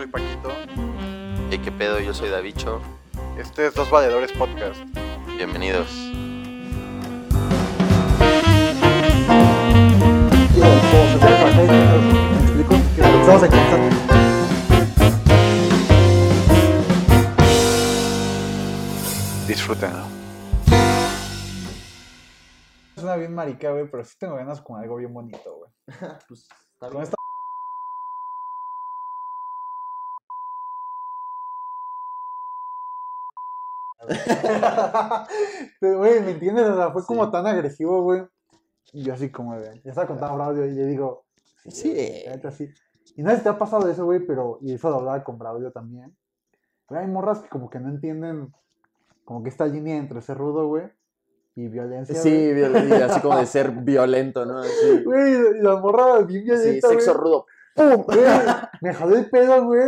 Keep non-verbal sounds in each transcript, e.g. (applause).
soy Paquito. ¿Y qué pedo? Yo soy Davicho. Este es Dos Valedores Podcast. Bienvenidos. ¿Me explico? Que lo estamos aquí. Disfrútenlo. Suena bien marica, güey, pero sí tengo ganas con algo bien bonito, güey. (laughs) Pues está Con esta... (laughs) Güey, ¿me entiendes? O sea, fue como Sí. tan agresivo, güey. Y yo así como de... Ya estaba contando Braudio y le digo... Sí. sí. Y no sé si te ha pasado eso, güey, pero... Y eso lo hablaba con Braudio también. Güey, hay morras que como que no entienden... Como que esta línea entre ser rudo, güey, y violencia, Sí, güey. viol- y así como de ser (laughs) violento, ¿no? Güey, la morra bien Sí, violenta, sexo güey. rudo. ¡Pum! Güey, me jaló el pedo, güey.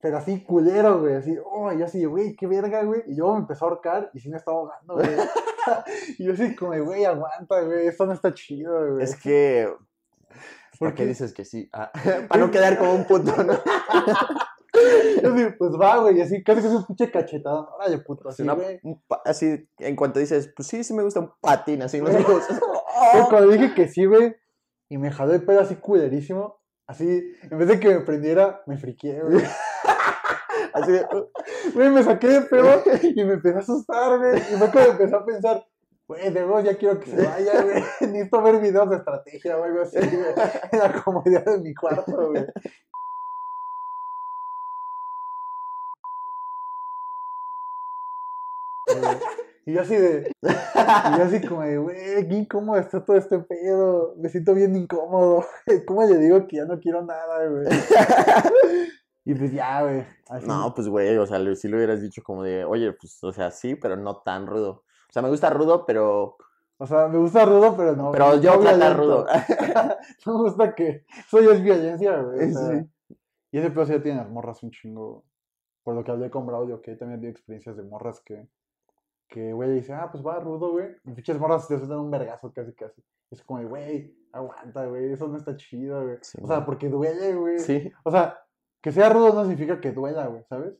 Pero así culero, güey. Así, oh, y yo así, güey, qué verga, güey. Y luego me empezó a ahorcar y sí me estaba ahogando, güey. (laughs) (laughs) y yo así como, güey, aguanta, güey. Esto no está chido, güey. Es que. ¿Por ¿Por qué dices que sí? Ah, (laughs) para no quedar como un puto, ¿no? Yo así, pues va, güey. Y así, casi que es un pinche cachetado. Órale, puto. Así, Una- güey. un pa- así, en cuanto dices, pues sí, sí me gusta un patín, así, ¿no? Güey, cuando dije que sí, güey. Y me jaló el pedo así culerísimo. Así, en vez de que me prendiera, me friqué, güey. Así de, Güey, me saqué de pedo y me empecé a asustar, güey. Y fue cuando empecé a pensar, güey, de nuevo ya quiero que se vaya, güey. (laughs) Necesito ver videos de estrategia o algo así, güey. En la comodidad de mi cuarto, güey. Eh, Y yo así de. Y yo así como de, güey, qué está todo este pedo. Me siento bien incómodo. (laughs) ¿Cómo le digo que ya no quiero nada? Y pues ya, güey. así. No, pues güey, o sea, si lo hubieras dicho como de, oye, pues, o sea, sí, pero no tan rudo. O sea, me gusta rudo, pero. O sea, me gusta rudo, pero no. Pero yo trata violento. rudo. (laughs) no me gusta que. Eso ya es violencia, güey. o sea, Sí. Y ese pedo sí ya tiene las morras un chingo. Por lo que hablé con Braudio, que también dio experiencias de morras que. Que, güey, dice, ah, pues va rudo, güey. Y pinches morras te sueltan un vergazo casi, casi. Es como güey, aguanta, güey. Eso no está chido, güey. Sí, o sea, porque duele, güey. Sí. O sea, que sea rudo no significa que duela, güey, ¿sabes?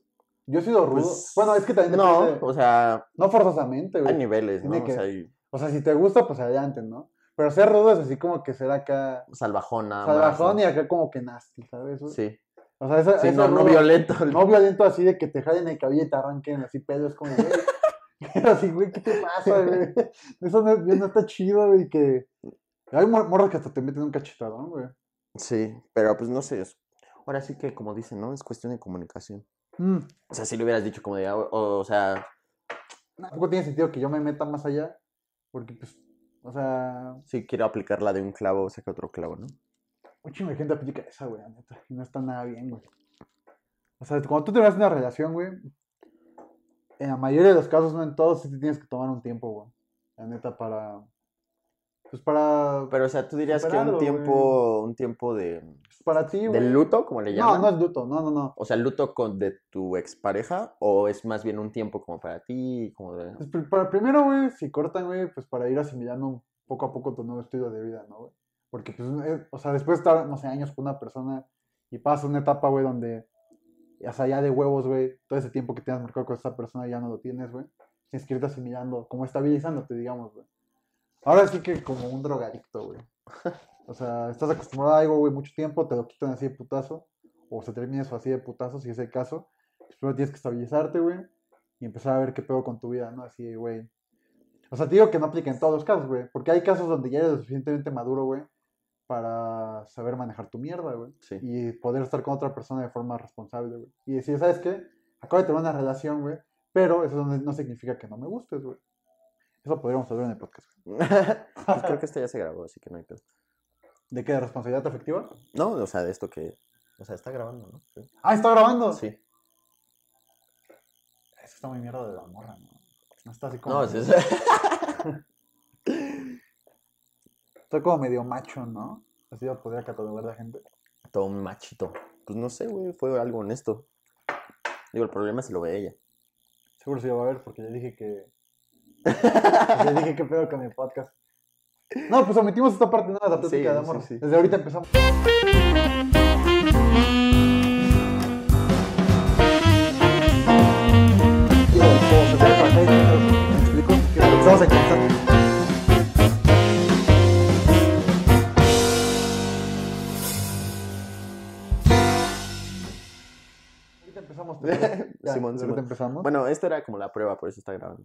Yo he sido rudo. Pues, bueno, es que también No, depende- o sea, no forzosamente, güey. hay niveles, ¿no? O sea, hay O sea, si te gusta, pues adelante, ¿no? Pero ser rudo es así como que ser acá salvajona. salvajón más, y acá como que nasty, ¿sabes? Sí. O sea, ese, Sí, no, no violento. (laughs) No violento así de que te jalen el cabello y te arranquen así pelos, como, güey. (laughs) así, güey, ¿qué te pasa, güey? (laughs) Eso no, no está chido, güey, que... Hay mor- morros que hasta te meten un cachetadón, güey. Sí, pero pues no sé. Ahora sí que, como dicen, ¿no? Es cuestión de comunicación. Mm, O sea, si le hubieras dicho como de, ah, o, o sea, Tampoco tiene sentido que yo me meta más allá, porque, pues, o sea, si quiero aplicar la de un clavo, saca otro clavo, ¿no? de gente aplica esa, güey, la neta, y no está nada bien, güey. O sea, cuando tú terminas una relación, güey, en la mayoría de los casos, no en todos, sí te tienes que tomar un tiempo, güey. La neta, para. Pues para. Pero, o sea, tú dirías que un güey. tiempo, un tiempo de, pues, para ti, güey. de luto, como le No, llaman. no es luto, no, no, no. O sea, luto con, de tu expareja, o es más bien un tiempo como para ti, como de... Pues, para primero, güey, si cortan, güey, pues para ir asimilando poco a poco tu nuevo estilo de vida, ¿no, güey? Porque, pues, o sea, después de estar, no sé, años con una persona y pasas una etapa, güey, donde, o sea, ya de huevos, güey, todo ese tiempo que tenías marcado con esa persona ya no lo tienes, güey. Tienes que irte asimilando, como estabilizándote, digamos, güey. Ahora sí que como un drogadicto, güey. O sea, estás acostumbrado a algo, güey, mucho tiempo, te lo quitan así de putazo, o se termina eso así de putazo, si es el caso. Primero tienes que estabilizarte, güey, y empezar a ver qué pedo con tu vida, ¿no? Así, güey. O sea, te digo que no aplica en todos los casos, güey, porque hay casos donde ya eres lo suficientemente maduro, güey, para saber manejar tu mierda, güey, Sí. y poder estar con otra persona de forma responsable, güey. Y decir, ¿sabes qué? Acabo de tener una relación, güey, pero eso no, no significa que no me gustes, güey. Eso podríamos hablar en el podcast. (laughs) pues creo que (laughs) esto ya se grabó, así que no hay pedo. ¿De qué? ¿De responsabilidad afectiva? No, o sea, de esto que... O sea, está grabando, ¿no? Sí. Ah, ¿está grabando? Sí. Eso está muy mierda de la morra, ¿no? No está así como... No, medio- es, (laughs) Está como medio macho, ¿no? Así lo podría catalogar la gente. todo un machito. Pues no sé, güey, fue algo honesto. Digo, el problema se lo ve ella. Seguro se lo va a ver porque le dije que... Yo dije, ¿qué pedo con el podcast? No, pues omitimos esta parte, nada, ¿no? la plática de amor. Desde ahorita empezamos. ¿Me explico? Que empezamos (laughs) empezamos. Bueno, esta era como la prueba, por eso está grabando.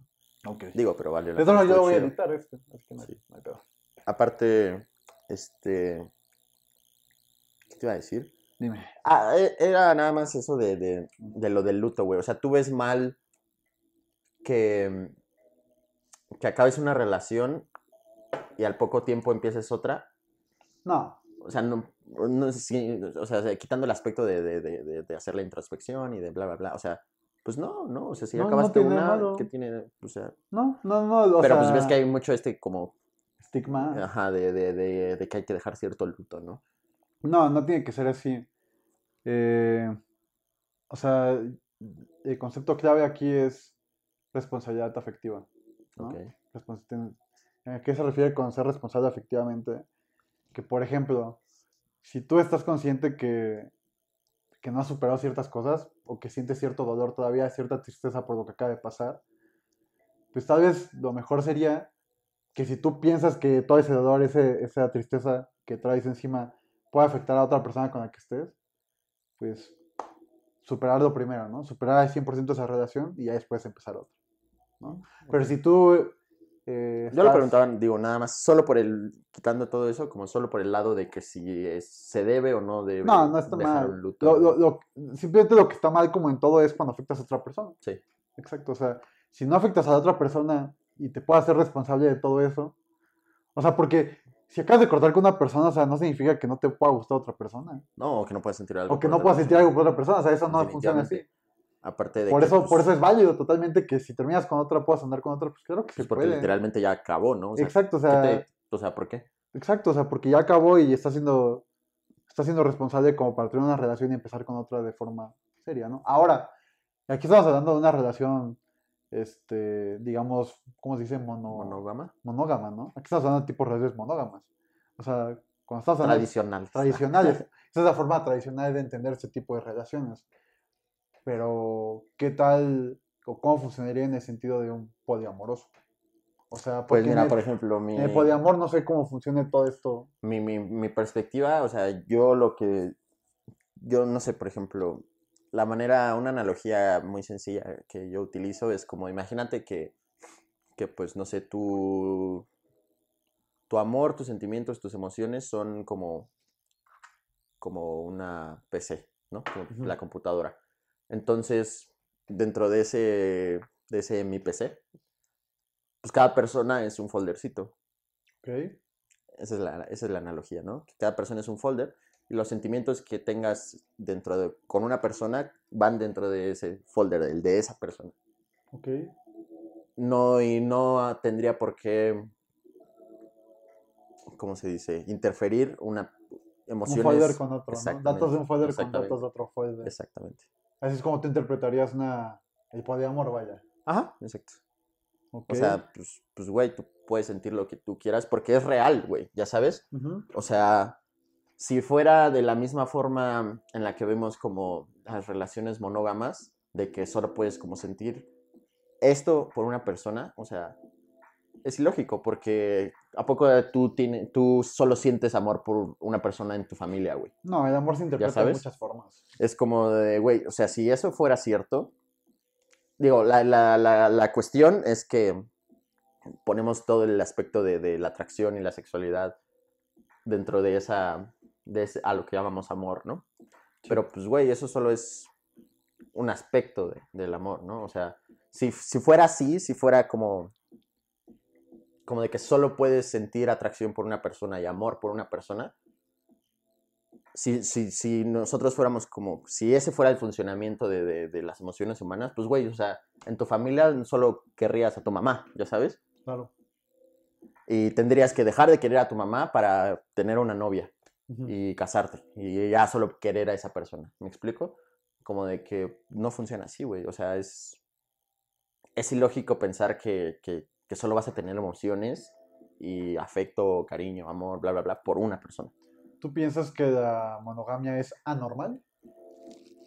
Digo, pero vale la pena, yo voy a editar este. Así que no, hay- Sí. no hay pedo. Aparte, este. ¿Qué te iba a decir? Dime. Ah, e- era nada más eso de, de, de lo del luto, güey. O sea, tú ves mal que, que acabes una relación y al poco tiempo empieces otra. No, O sea, no, no si- o sea, quitando el aspecto de, de, de, de- de hacer la introspección y de bla, bla, bla. O sea, pues no, no. O sea, si No, no acabaste tiene una, malo. que tiene? O sea, no, no, no. o pero pues ves que hay mucho este como, Estigma. ajá, de, de, de, de que hay que dejar cierto luto, ¿no? No, no tiene que ser así. Eh, o sea, el concepto clave aquí es responsabilidad afectiva. ¿no? Ok. Respons- ten- ¿A qué se refiere con ser responsable afectivamente? Que, por ejemplo, si tú estás consciente que, que no has superado ciertas cosas o que sientes cierto dolor todavía, cierta tristeza por lo que acaba de pasar, pues tal vez lo mejor sería que si tú piensas que todo ese dolor, ese, esa tristeza que traes encima puede afectar a otra persona con la que estés, pues superarlo primero, ¿no? Superar al 100% esa relación y ya después empezar otra, ¿no? Pero si tú... eh, Yo lo estás- preguntaba, digo, nada más, solo por el, quitando todo eso, como solo por el lado de que si es- se debe o no debe No, no está dejar mal. un luto. Lo- lo- lo- simplemente lo que está mal como en todo es cuando afectas a otra persona. Sí. Exacto, o sea, si no afectas a la otra persona y te puedas ser responsable de todo eso, o sea, porque si acabas de cortar con una persona, o sea, no significa que no te pueda gustar otra persona, No, o que no puedas sentir algo. o que no puedas sentir algo por otra persona, o sea, eso no funciona así. Aparte de Por que, eso, pues, por eso es válido totalmente que si terminas con otra, puedas andar con otra, pues claro que pues, se porque puede. literalmente ya acabó, ¿no? O sea, Exacto, o ¿qué sea, te- o sea, ¿por qué? Exacto, o sea, porque ya acabó y está siendo, está siendo responsable como para tener una relación y empezar con otra de forma seria, ¿no? Ahora, aquí estamos hablando de una relación, este, digamos, ¿cómo se dice? Mono, ¿Monógama? monógama, ¿no? Aquí estamos hablando de tipos de relaciones monógamas. O sea, cuando estamos hablando Tradicional. tradicionales, esa es la forma tradicional de entender este tipo de relaciones. Pero, ¿qué tal o cómo funcionaría en el sentido de un poliamoroso? O sea, Pues mira, el- por ejemplo, mi, en el poliamor no sé cómo funciona todo esto. mi, mi, mi perspectiva, o sea, yo lo que, yo no sé, por ejemplo, la manera, una analogía muy sencilla que yo utilizo es como, imagínate que, que pues, no sé, tu, tu amor, tus sentimientos, tus emociones son como, como una PC, ¿no? Como la computadora. Entonces, dentro de ese, de ese mi PC, pues cada persona es un foldercito. ¿ok? Esa es, la, esa es la analogía, ¿no? Que cada persona es un folder y los sentimientos que tengas dentro de, con una persona van dentro de ese folder, el de esa persona. Ok. No, y no tendría por qué, ¿cómo se dice? Interferir una Un emociones. folder con otro, ¿no? Datos de un folder con datos de otro folder. Exactamente. Así es como tú interpretarías una, el poliamor, vaya. Ajá, exacto. O sea, pues, pues, güey, tú puedes sentir lo que tú quieras porque es real, güey, ya sabes. O sea, si fuera de la misma forma en la que vemos como las relaciones monógamas, de que solo puedes como sentir esto por una persona, o sea, es ilógico porque ¿a poco tú, tiene, tú solo sientes amor por una persona en tu familia, güey? No, el amor se interpreta de muchas formas. Es como de, güey, o sea, si eso fuera cierto, digo, la, la, la, la cuestión es que ponemos todo el aspecto de, de la atracción y la sexualidad dentro de esa, de ese- a lo que llamamos amor, ¿no? Pero pues, güey, eso solo es un aspecto de- del amor, ¿no? O sea, si, si fuera así, si fuera como, como de que solo puedes sentir atracción por una persona y amor por una persona, si, si, si nosotros fuéramos como, si ese fuera el funcionamiento de, de- de las emociones humanas, pues güey, o sea, en tu familia solo querrías a tu mamá, ya sabes, Claro. y tendrías que dejar de querer a tu mamá para tener una novia y casarte, y ya solo querer a esa persona, ¿me explico? Como de que no funciona así, güey, o sea, es, es ilógico pensar que, que, que solo vas a tener emociones y afecto, cariño, amor, bla, bla, bla, por una persona. ¿Tú piensas que la monogamia es anormal?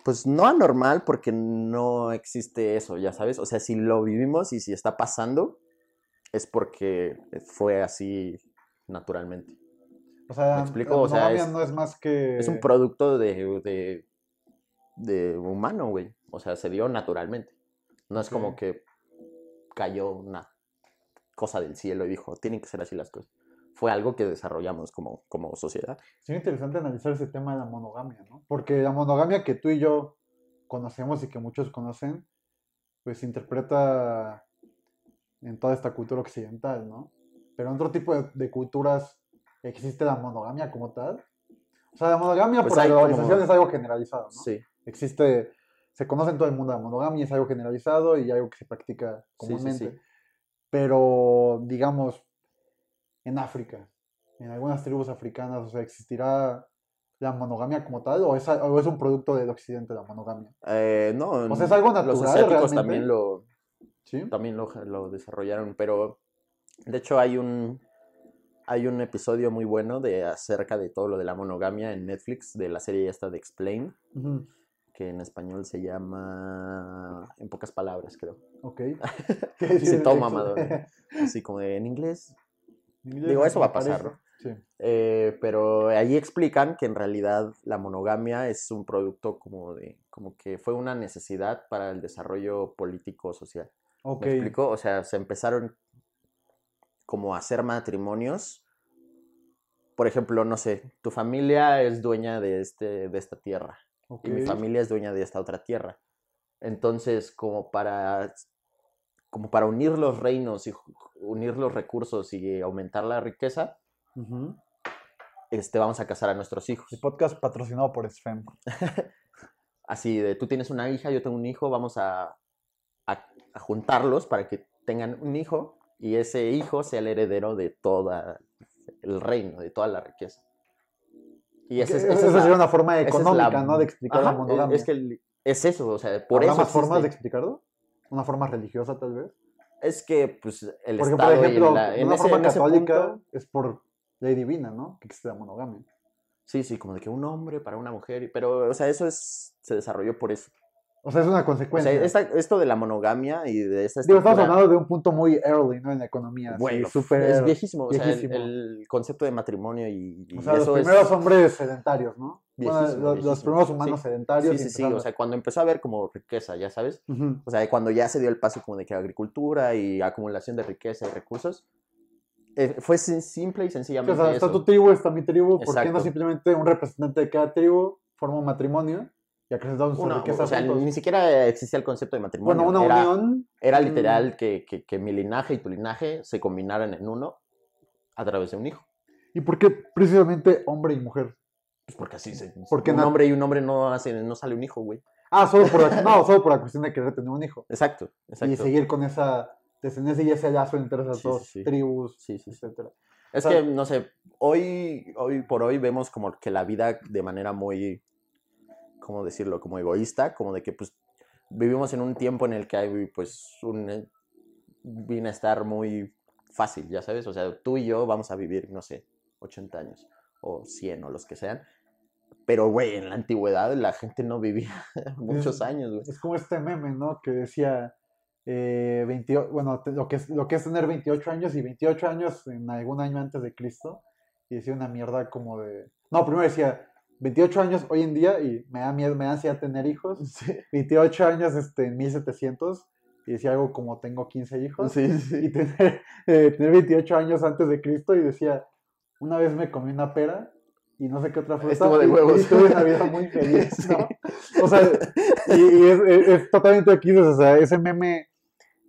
Pues no anormal porque no existe eso, ya sabes. O sea, si lo vivimos y si está pasando, es porque fue así naturalmente. O sea, ¿Me explico? la O sea, es- no es más que... Es un producto de, de, de humano, güey. O sea, se dio naturalmente. No es como que cayó una cosa del cielo y dijo, tienen que ser así las cosas. Fue algo que desarrollamos como, como sociedad. Sí, interesante analizar ese tema de la monogamia, ¿no? Porque la monogamia que tú y yo conocemos y que muchos conocen, pues se interpreta en toda esta cultura occidental, ¿no? Pero en otro tipo de, de culturas existe la monogamia como tal. O sea, la monogamia Pues por la hay como- globalización es algo generalizado, ¿no? Sí, Existe, se conoce en todo el mundo la monogamia, es algo generalizado y algo que se practica Sí, sí, sí. Pero, digamos, en África, en algunas tribus africanas, o sea, ¿existirá la monogamia como tal o es, o es un producto del occidente la monogamia? Eh, no, O sea, es algo los natural asiáticos realmente. también lo, ¿Sí? también lo, lo desarrollaron, pero de hecho hay un, hay un episodio muy bueno de acerca de todo lo de la monogamia en Netflix, de la serie esta de Explain, Ujú, que en español se llama, en pocas palabras creo, Ok. Sí, todo mamado, ¿no? así como de, en inglés, Digo, eso va a pasar, ¿no? Sí. Eh, pero ahí explican que en realidad la monogamia es un producto como de, como que fue una necesidad para el desarrollo político social. Ok. ¿Me explico? O sea, se empezaron como a hacer matrimonios. Por ejemplo, no sé, tu familia es dueña de, este, de esta tierra y mi familia es dueña de esta otra tierra. Entonces, como para, como para unir los reinos y unir los recursos y aumentar la riqueza, este, vamos a casar a nuestros hijos. El podcast patrocinado por SFEM. (laughs) Así de, tú tienes una hija, yo tengo un hijo, vamos a, a- a juntarlos para que tengan un hijo y ese hijo sea el heredero de todo el reino, de toda la riqueza. Y esa es, Esa esa es la- sería una forma es la- económica, ¿no? De explicar la Ajá, es- monogamia. Es, que el- es eso, o sea, por ¿Habrá eso más formas de explicarlo? ¿Una forma religiosa, tal vez? Es que, pues, el Porque, Estado por ejemplo, y la, en una ese, forma católica punto- es por ley divina, ¿no? Que existe la monogamia. sí, sí, como de que un hombre para una mujer, pero, o sea, eso es, se desarrolló por eso. O sea, es una O sea, consecuencia. esta- esto de la monogamia y de esta Digo, estamos hablando de un punto muy early, ¿no? En la economía. así, Bueno, súper... es viejísimo. O sea, el- viejísimo. el, concepto de matrimonio y, y O sea, los eso es- primeros hombres sedentarios, ¿no? Bueno, Viejísimo, los, los viejísimo. primeros humanos Sí. sedentarios. Sí, sí, sí. O sea, cuando empezó a haber como riqueza, ya sabes. Ujú. O sea, cuando ya se dio el paso como de que agricultura y acumulación de riqueza y recursos, eh, fue simple y Sí, o sencillamente sea, está eso. tu tribu, está mi tribu. ¿Por qué no Exacto. simplemente un representante de cada tribu forma un matrimonio y acrecentamos nuestra Una- riqueza o sea, juntos? ni siquiera existía el concepto de matrimonio. Bueno, una era, unión. Era mm, literal que, que- que mi linaje y tu linaje se combinaran en uno a través de un hijo. ¿Y por qué precisamente hombre y mujer? Pues porque así se. Porque un hombre y un hombre no, hacen, no sale un hijo, güey. Ah, solo por la, (laughs) no, solo por la cuestión de querer tener un hijo. Exacto, exacto. Y seguir con esa descendencia y ese lazo entre esas Sí, dos sí, sí. tribus, Sí, sí, sí. etcétera. Es O sea- que, no sé, hoy, hoy por hoy vemos como que la vida de manera muy, ¿cómo decirlo? Como egoísta, como de que pues vivimos en un tiempo en el que hay pues un bienestar muy fácil, ya sabes, o sea, tú y yo vamos a vivir, no sé, 80 años o 100 o los que sean. Pero, güey, en la antigüedad la gente no vivía (laughs) muchos Es- años, güey. Es como este meme, ¿no? Que decía, eh, 28, bueno, lo que, es, lo que es tener 28 años y 28 años en algún año antes de Cristo. Y decía una mierda como de... No, primero decía 28 años hoy en día y me da miedo, me da ansiedad tener hijos. (laughs) 28 años este, en 1700 y decía algo como tengo 15 hijos. Sí, sí. Y tener, (laughs) eh, tener 28 años antes de Cristo y decía, una vez me comí una pera y no sé qué otra fruta. Estuvo de huevos. (laughs) Y tuve una vida muy feliz, Sí. ¿no? O sea, y, y es, es- es totalmente aquí, o sea, ese meme,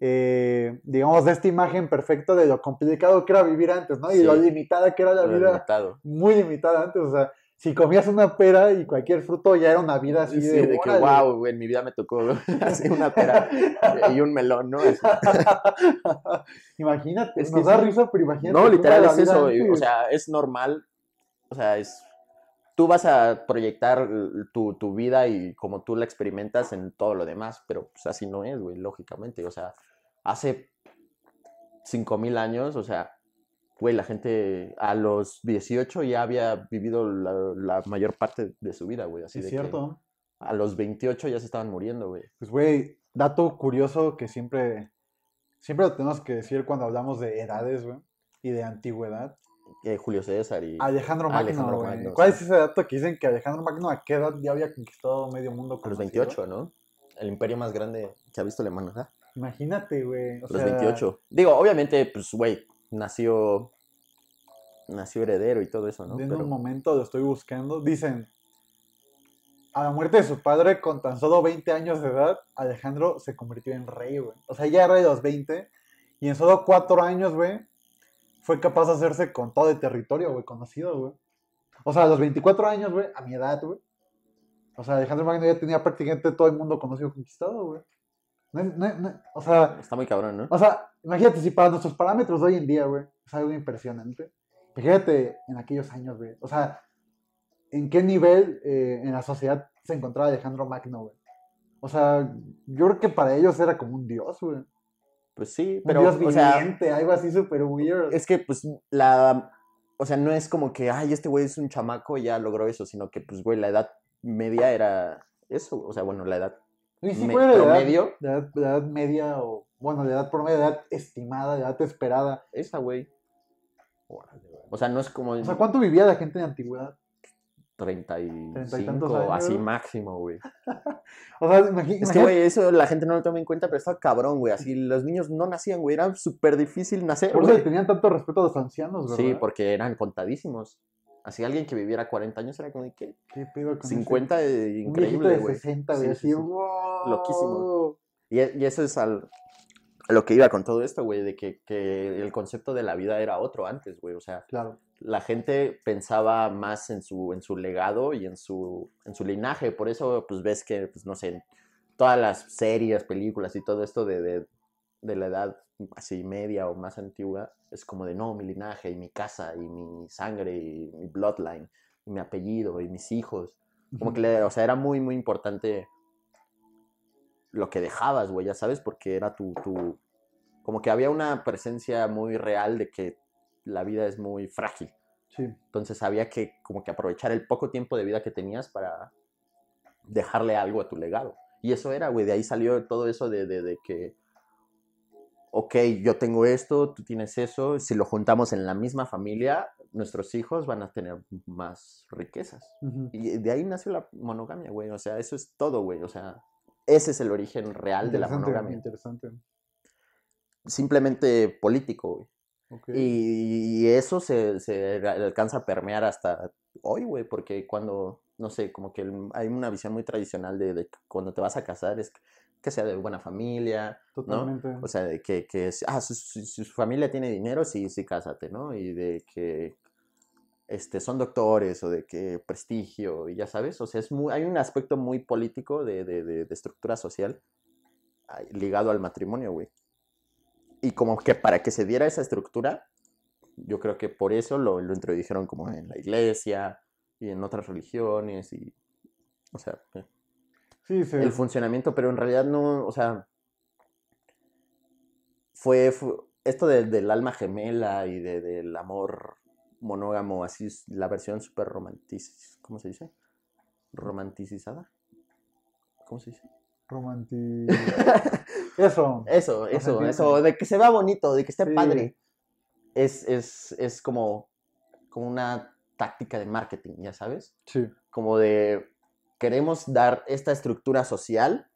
eh, digamos, de esta imagen perfecta de lo complicado que era vivir antes, ¿no? Y Sí. lo limitada que era la Lo vida, limitado. muy limitada antes, o sea, si comías una pera y cualquier fruto ya era una vida así Sí, de, de que, wow, en mi vida me tocó (laughs) así una pera y un melón, ¿no? Así. (laughs) imagínate, Es que nos da sí. risa, pero imagínate. No, literal era es eso, o sea, es normal, o sea, es, tú vas a proyectar tu, tu vida y como tú la experimentas en todo lo demás, pero pues así no es, güey, lógicamente, o sea, hace 5000 años, o sea, güey, la gente a los 18 ya había vivido la, la mayor parte de su vida, güey, así Sí, de es que cierto. a los 28 ya se estaban muriendo, güey. Pues, güey, dato curioso que siempre siempre lo tenemos que decir cuando hablamos de edades, güey, y de antigüedad. Eh, Julio César y... Alejandro Magno, Alejandro. Magno, ¿Cuál es ese dato que dicen que Alejandro Magno a qué edad ya había conquistado medio mundo? A los conocido? 28, ¿no? El imperio más grande que ha visto la humanidad. Imagínate, güey. A los sea, 28. Digo, obviamente, pues, güey, nació... Nació heredero y todo eso, ¿no? En Pero- un momento lo estoy buscando. Dicen, a la muerte de su padre, con tan solo 20 años de edad, Alejandro se convirtió en rey, güey. O sea, ya era de los 20. Y en solo 4 años, güey, fue capaz de hacerse con todo el territorio, güey, conocido, güey. O sea, a los 24 años, güey, a mi edad, güey. O sea, Alejandro Magno ya tenía prácticamente todo el mundo conocido conquistado, güey. No no no- o sea, Está muy cabrón, ¿no? o sea, imagínate si para nuestros parámetros de hoy en día, güey, es algo impresionante. Imagínate en aquellos años, güey. O sea, en qué nivel eh, en la sociedad se encontraba Alejandro Magno, güey. O sea, yo creo que para ellos era como un dios, güey. Un Pues sí, pero, dios o sea, viviente, algo así súper weird. es que, pues, la... O sea, no es como que, ay, este güey es un chamaco y ya logró eso, sino que, pues, güey, la edad media era eso. O sea, bueno, la edad Y sí, güey, la edad-. La edad, la edad media o, bueno, la edad promedio, la edad estimada, la edad esperada. esa, güey. O sea, no es como O sea, ¿cuánto vivía la gente en la antigüedad? 35, años. así máximo, güey. (laughs) O sea, imagi- Es que, imagínate- güey, eso la gente no lo toma en cuenta, pero está cabrón, güey. Así los niños no nacían, güey. Era súper difícil nacer, por eso le güey. tenían tanto respeto a los ancianos, ¿verdad? Sí, porque eran contadísimos. Así alguien que viviera 40 años era como de ¿qué? ¿Qué pedo con ese- 50, eh, Un viejito increíble, de güey. 60, güey, Sí, así, sí, sí. wow. Loquísimo. Y, e- y eso es al, a lo que iba con todo esto, güey, de que, que el concepto de la vida era otro antes, güey. O sea, Claro. la gente pensaba más en su, en su legado y en su, en su linaje. Por eso, pues ves que, pues no sé, todas las series, películas y todo esto de, de, de la edad así media o más antigua, es como de no, mi linaje y mi casa y mi sangre y mi bloodline y mi apellido y mis hijos. Como que, le- o sea, era muy, muy importante lo que dejabas, güey, ya sabes, porque era tu, tu, como que había una presencia muy real de que la vida es muy frágil. Sí. Entonces había que como que aprovechar el poco tiempo de vida que tenías para dejarle algo a tu legado. Y eso era, güey, de ahí salió todo eso de, de, de que, ok, yo tengo esto, tú tienes eso, si lo juntamos en la misma familia, nuestros hijos van a tener más riquezas. Y de ahí nació la monogamia, güey. O sea, eso es todo, güey. O sea, ese es el origen real de la monogamia. Interesante. Simplemente político, güey. Y, y eso se, se alcanza a permear hasta hoy, güey, porque cuando, no sé, como que hay una visión muy tradicional de, de que cuando te vas a casar es que sea de buena familia, Totalmente. o sea, de que, que ah, si su familia tiene dinero, sí, sí, cásate, ¿no? Y de que este, son doctores o de que prestigio, y ya sabes, o sea, es muy, hay un aspecto muy político de, de- de- de estructura social ligado al matrimonio, güey. Y como que para que se diera esa estructura, yo creo que por eso lo, lo introdujeron como en la iglesia y en otras religiones y, o sea, eh, sí, sí. el funcionamiento, pero en realidad no, o sea, fue, fu- esto del- del alma gemela y de- del amor monógamo, así es la versión súper romantic, ¿cómo se dice? Romanticizada. ¿Cómo se dice? Romanti... (laughs) Eso. Eso, eso, eso, de que se vea bonito, de que esté Sí. padre. Es, es, es como, como una táctica de marketing, ya sabes. Sí. como de queremos dar esta estructura social,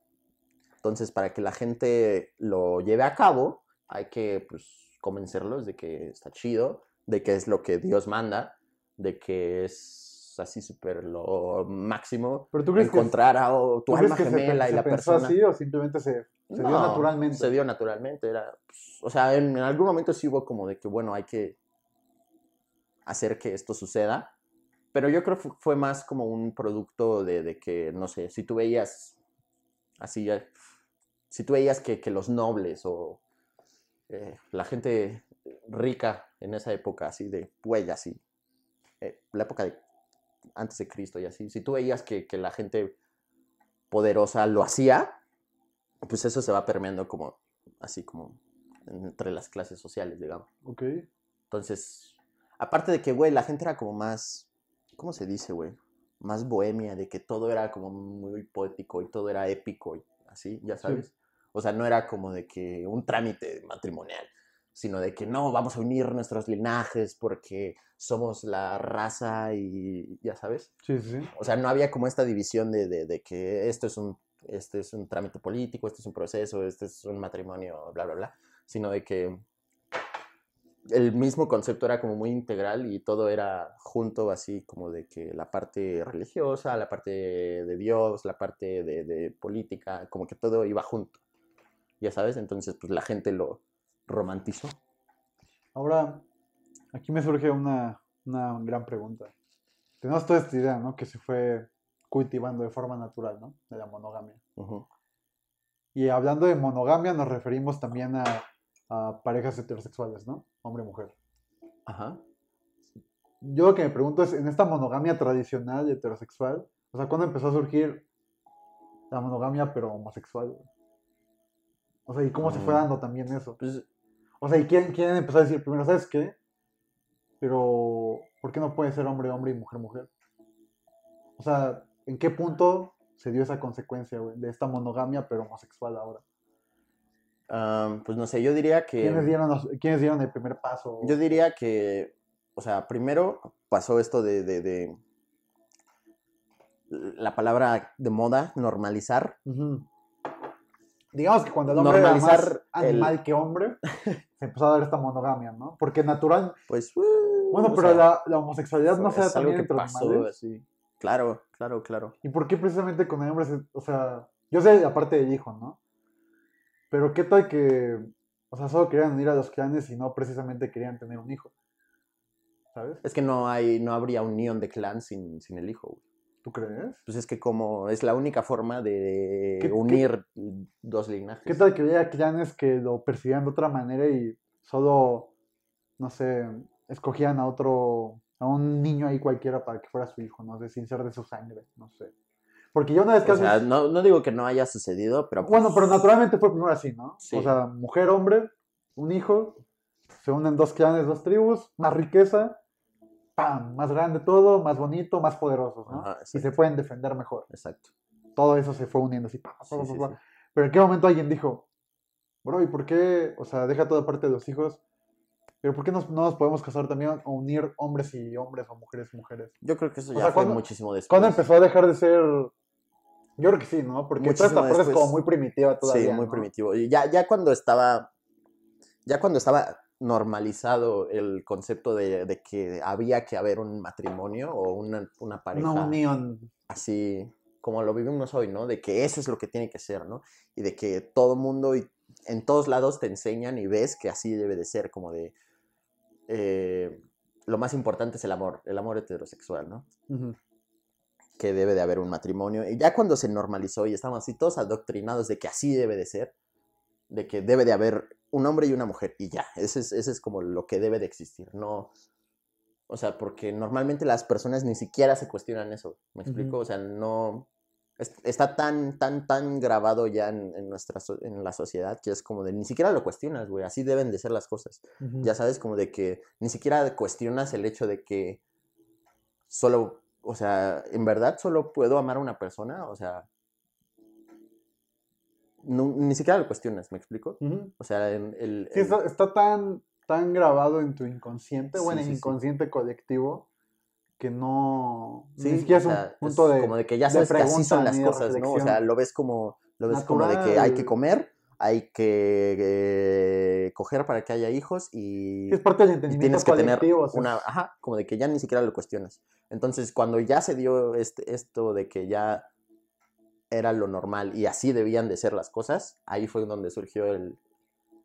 entonces para que la gente lo lleve a cabo, hay que pues convencerlos de que está chido, de que es lo que Dios manda, de que es así súper lo máximo, Pero tú crees que, encontrar a o- tu ¿tú crees alma que se, gemela pe- y se la pensó persona. así o simplemente se, se dio No, naturalmente? Se dio naturalmente, era, pues, o sea, en, en algún momento sí hubo como de que, bueno, hay que hacer que esto suceda, pero yo creo que fu- fue más como un producto de, de que, no sé, si tú veías así, eh, si tú veías que, que los nobles o eh, la gente rica en esa época, así de, güey, así, eh, la época de antes de Cristo y así, si tú veías que, que la gente poderosa lo hacía, pues eso se va permeando como, así como entre las clases sociales, digamos. Ok. Entonces, aparte de que, güey, la gente era como más, ¿cómo se dice, güey? Más bohemia, de que todo era como muy poético y todo era épico y así, ya sabes. O sea, no era como de que un trámite matrimonial, sino de que no, vamos a unir nuestros linajes porque somos la raza y ya sabes. Sí, sí, sí. O sea, no había como esta división de, de- de que esto es un este es un trámite político, este es un proceso, este es un matrimonio, bla, bla, bla, sino de que el mismo concepto era como muy integral y todo era junto, así como de que la parte religiosa, la parte de Dios, la parte de, de política, como que todo iba junto, ya sabes, entonces pues la gente lo romantizó. Ahora, aquí me surge una, una gran pregunta. Tenemos toda esta idea, ¿no? Que se fue cultivando de forma natural, ¿no? De la monogamia. Y hablando de monogamia, nos referimos también a, a parejas heterosexuales, ¿no? Hombre y mujer. Ajá. Yo lo que me pregunto es, en esta monogamia tradicional y heterosexual, o sea, ¿cuándo empezó a surgir la monogamia pero homosexual? O sea, ¿y cómo se fue Mm. dando también eso? Pues O sea, ¿y quién, quién empezó a decir primero, ¿sabes qué? Pero, ¿por qué no puede ser hombre, hombre y mujer, mujer? O sea, ¿en qué punto se dio esa consecuencia, güey, de esta monogamia pero homosexual ahora? Pues no sé, yo diría que... ¿Quiénes dieron, los- ¿quiénes dieron el primer paso? Yo diría que, o sea, primero pasó esto de, de- de la palabra de moda, normalizar. Digamos que cuando el hombre Normalizar era más el- animal que hombre, (laughs) se empezó a dar esta monogamia, ¿no? Porque natural... Pues, Bueno, o pero sea, la, la homosexualidad no se da también que entre pasó así. Claro, claro, claro. ¿Y por qué precisamente con el hombre? se- o sea, yo sé la parte del hijo, ¿no? Pero qué tal que, o sea, solo querían unir a los clanes y no precisamente querían tener un hijo. ¿Sabes? Es que no hay, no habría unión de clan sin, sin el hijo. güey. ¿Tú crees? Pues es que como es la única forma de ¿Qué- qué- unir dos linajes. ¿Qué tal que hubiera clanes que lo percibían de otra manera y solo, no sé, escogían a otro, a un niño ahí cualquiera para que fuera su hijo, no sé, sin ser de su sangre, no sé. Porque yo una vez que O sea, no, no digo que no haya sucedido, pero Bueno, pues, pero naturalmente fue primero así, ¿no? Sí. O sea, mujer, hombre, un hijo, se unen dos clanes, dos tribus, más riqueza, ¡pam! Más grande todo, más bonito, más poderosos, ¿no? Ajá, y se pueden defender mejor. Exacto. Todo eso se fue uniendo así, pa, pa, Sí, sí. Pero en qué momento alguien dijo, bro, ¿y por qué? O sea, deja toda parte de los hijos, pero ¿por qué nos- no nos podemos casar también o unir hombres y hombres o mujeres y mujeres? Yo creo que eso O ya sea, fue ¿cuándo- muchísimo después. ¿Cuándo empezó a dejar de ser.? Yo creo que sí, ¿no? Porque toda esta parte es como muy primitiva todavía. Sí, muy ¿no? primitivo. Ya, ya cuando estaba, ya cuando estaba normalizado el concepto de, de que había que haber un matrimonio o una, una pareja Una unión. así como lo vivimos hoy, ¿no? De que eso es lo que tiene que ser, ¿no? Y de que todo mundo y en todos lados te enseñan y ves que así debe de ser, como de eh, lo más importante es el amor, el amor heterosexual, ¿no? Ujú. Que debe de haber un matrimonio. Y ya cuando se normalizó y estamos así todos adoctrinados de que así debe de ser, de que debe de haber un hombre y una mujer, y ya, ese es, ese es como lo que debe de existir, no... O sea, porque normalmente las personas ni siquiera se cuestionan eso, ¿me explico? Ujú. O sea, no... es- Está tan, tan, tan grabado ya en, en nuestra, en la sociedad que es como de ni siquiera lo cuestionas, güey, así deben de ser las cosas. Ya sabes, como de que ni siquiera cuestionas el hecho de que solo, o sea, en verdad solo puedo amar a una persona, o sea, no- ni siquiera lo cuestionas, ¿me explico? O sea, en el... Sí, el- está, está tan, tan grabado en tu inconsciente o en Sí, el sí, sí. inconsciente colectivo que no. sí, ni siquiera o es un sea, punto es de. como de que ya sabes que así pregunta son las cosas, ¿no? O sea, lo ves como, lo ves como de que hay que comer, hay que eh, coger para que haya hijos y... Es parte del y entendimiento tienes que tener colectivo. o sea, una, ajá, como de que ya ni siquiera lo cuestionas. Entonces, cuando ya se dio este, esto de que ya era lo normal y así debían de ser las cosas, ahí fue donde surgió el,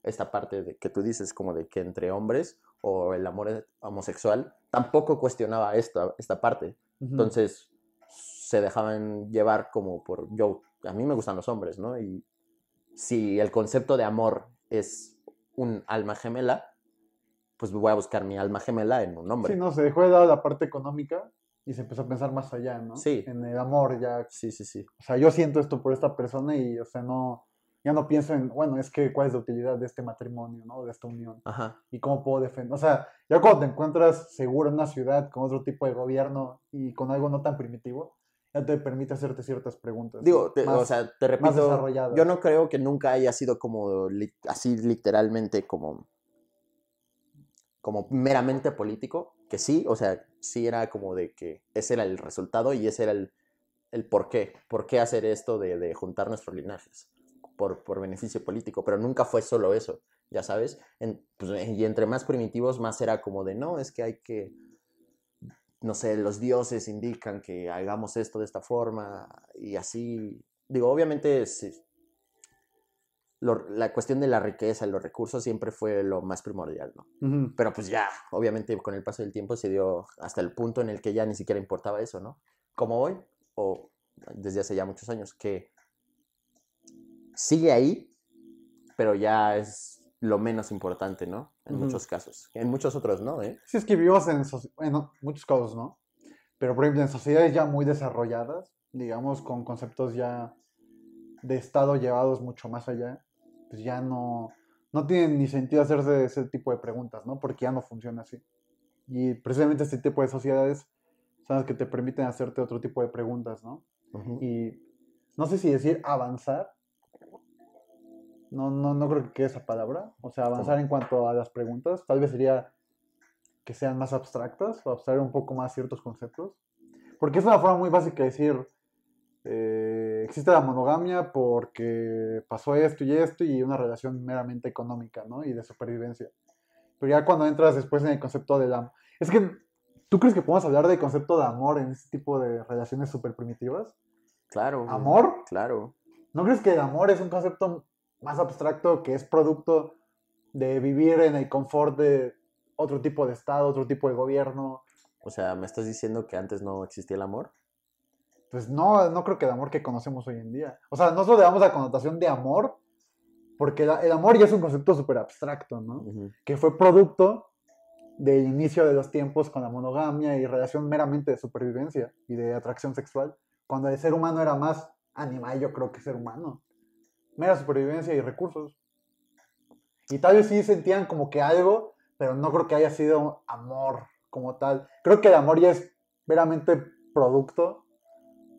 esta parte de que tú dices, como de que entre hombres o el amor homosexual, tampoco cuestionaba esta, esta parte. Entonces, se dejaban llevar como por, yo, a mí me gustan los hombres, ¿no? Y si el concepto de amor es un alma gemela, pues voy a buscar mi alma gemela en un hombre. Sí, no, se dejó de lado la parte económica y se empezó a pensar más allá, ¿no? Sí. En el amor ya. sí, sí, sí. O sea, yo siento esto por esta persona y, o sea, no. Ya no pienso en, bueno, es que cuál es la utilidad de este matrimonio, ¿no? De esta unión. Ajá. y cómo puedo defender. O sea, ya cuando te encuentras seguro en una ciudad con otro tipo de gobierno y con algo no tan primitivo, ya te permite hacerte ciertas preguntas. Digo, te- más, o sea, te repito, yo no creo que nunca haya sido como li- así literalmente como como meramente político, que sí, o sea, sí era como de que ese era el resultado y ese era el, el por qué, por qué hacer esto de, de juntar nuestros linajes por, por beneficio político, pero nunca fue solo eso, ya sabes, En- pues, y entre más primitivos más era como de, no, es que hay que, no sé, los dioses indican que hagamos esto de esta forma y así, digo, obviamente sí, lo- la cuestión de la riqueza y los recursos siempre fue lo más primordial, ¿no? Pero pues ya, obviamente con el paso del tiempo se dio hasta el punto en el que ya ni siquiera importaba eso, ¿no? Como hoy, o desde hace ya muchos años, que sigue ahí, pero ya es lo menos importante, ¿no? En muchos casos. En muchos otros, ¿no? ¿Eh? Sí, es que vivimos en, bueno, muchos casos, ¿no? Pero, por ejemplo, en sociedades ya muy desarrolladas, digamos, con conceptos ya de Estado llevados mucho más allá, pues ya no, no tienen ni sentido hacerse ese tipo de preguntas, ¿no? Porque ya no funciona así. Y precisamente este tipo de sociedades son las que te permiten hacerte otro tipo de preguntas, ¿no? Y no sé si decir avanzar. No, no, no creo que quede esa palabra. O sea, avanzar ¿Cómo? en cuanto a las preguntas. Tal vez sería que sean más abstractas o abstraer un poco más ciertos conceptos. Porque es una forma muy básica de decir, eh, existe la monogamia porque pasó esto y esto y una relación meramente económica, ¿no? Y de supervivencia. Pero ya cuando entras después en el concepto de la... Es que, ¿tú crees que podemos hablar del concepto de amor en este tipo de relaciones súper primitivas? Claro. ¿Amor? Claro. ¿No crees que el amor es un concepto más abstracto que es producto de vivir en el confort de otro tipo de estado, otro tipo de gobierno? O sea, ¿me estás diciendo que antes no existía el amor? Pues no, no creo que el amor que conocemos hoy en día. O sea, nosotros le damos la connotación de amor, porque el amor ya es un concepto súper abstracto, ¿no? Que fue producto del inicio de los tiempos con la monogamia y relación meramente de supervivencia y de atracción sexual, cuando el ser humano era más animal, yo creo que ser humano. Mera supervivencia y recursos. Y tal vez sí sentían como que algo, pero no creo que haya sido amor como tal. Creo que el amor ya es meramente producto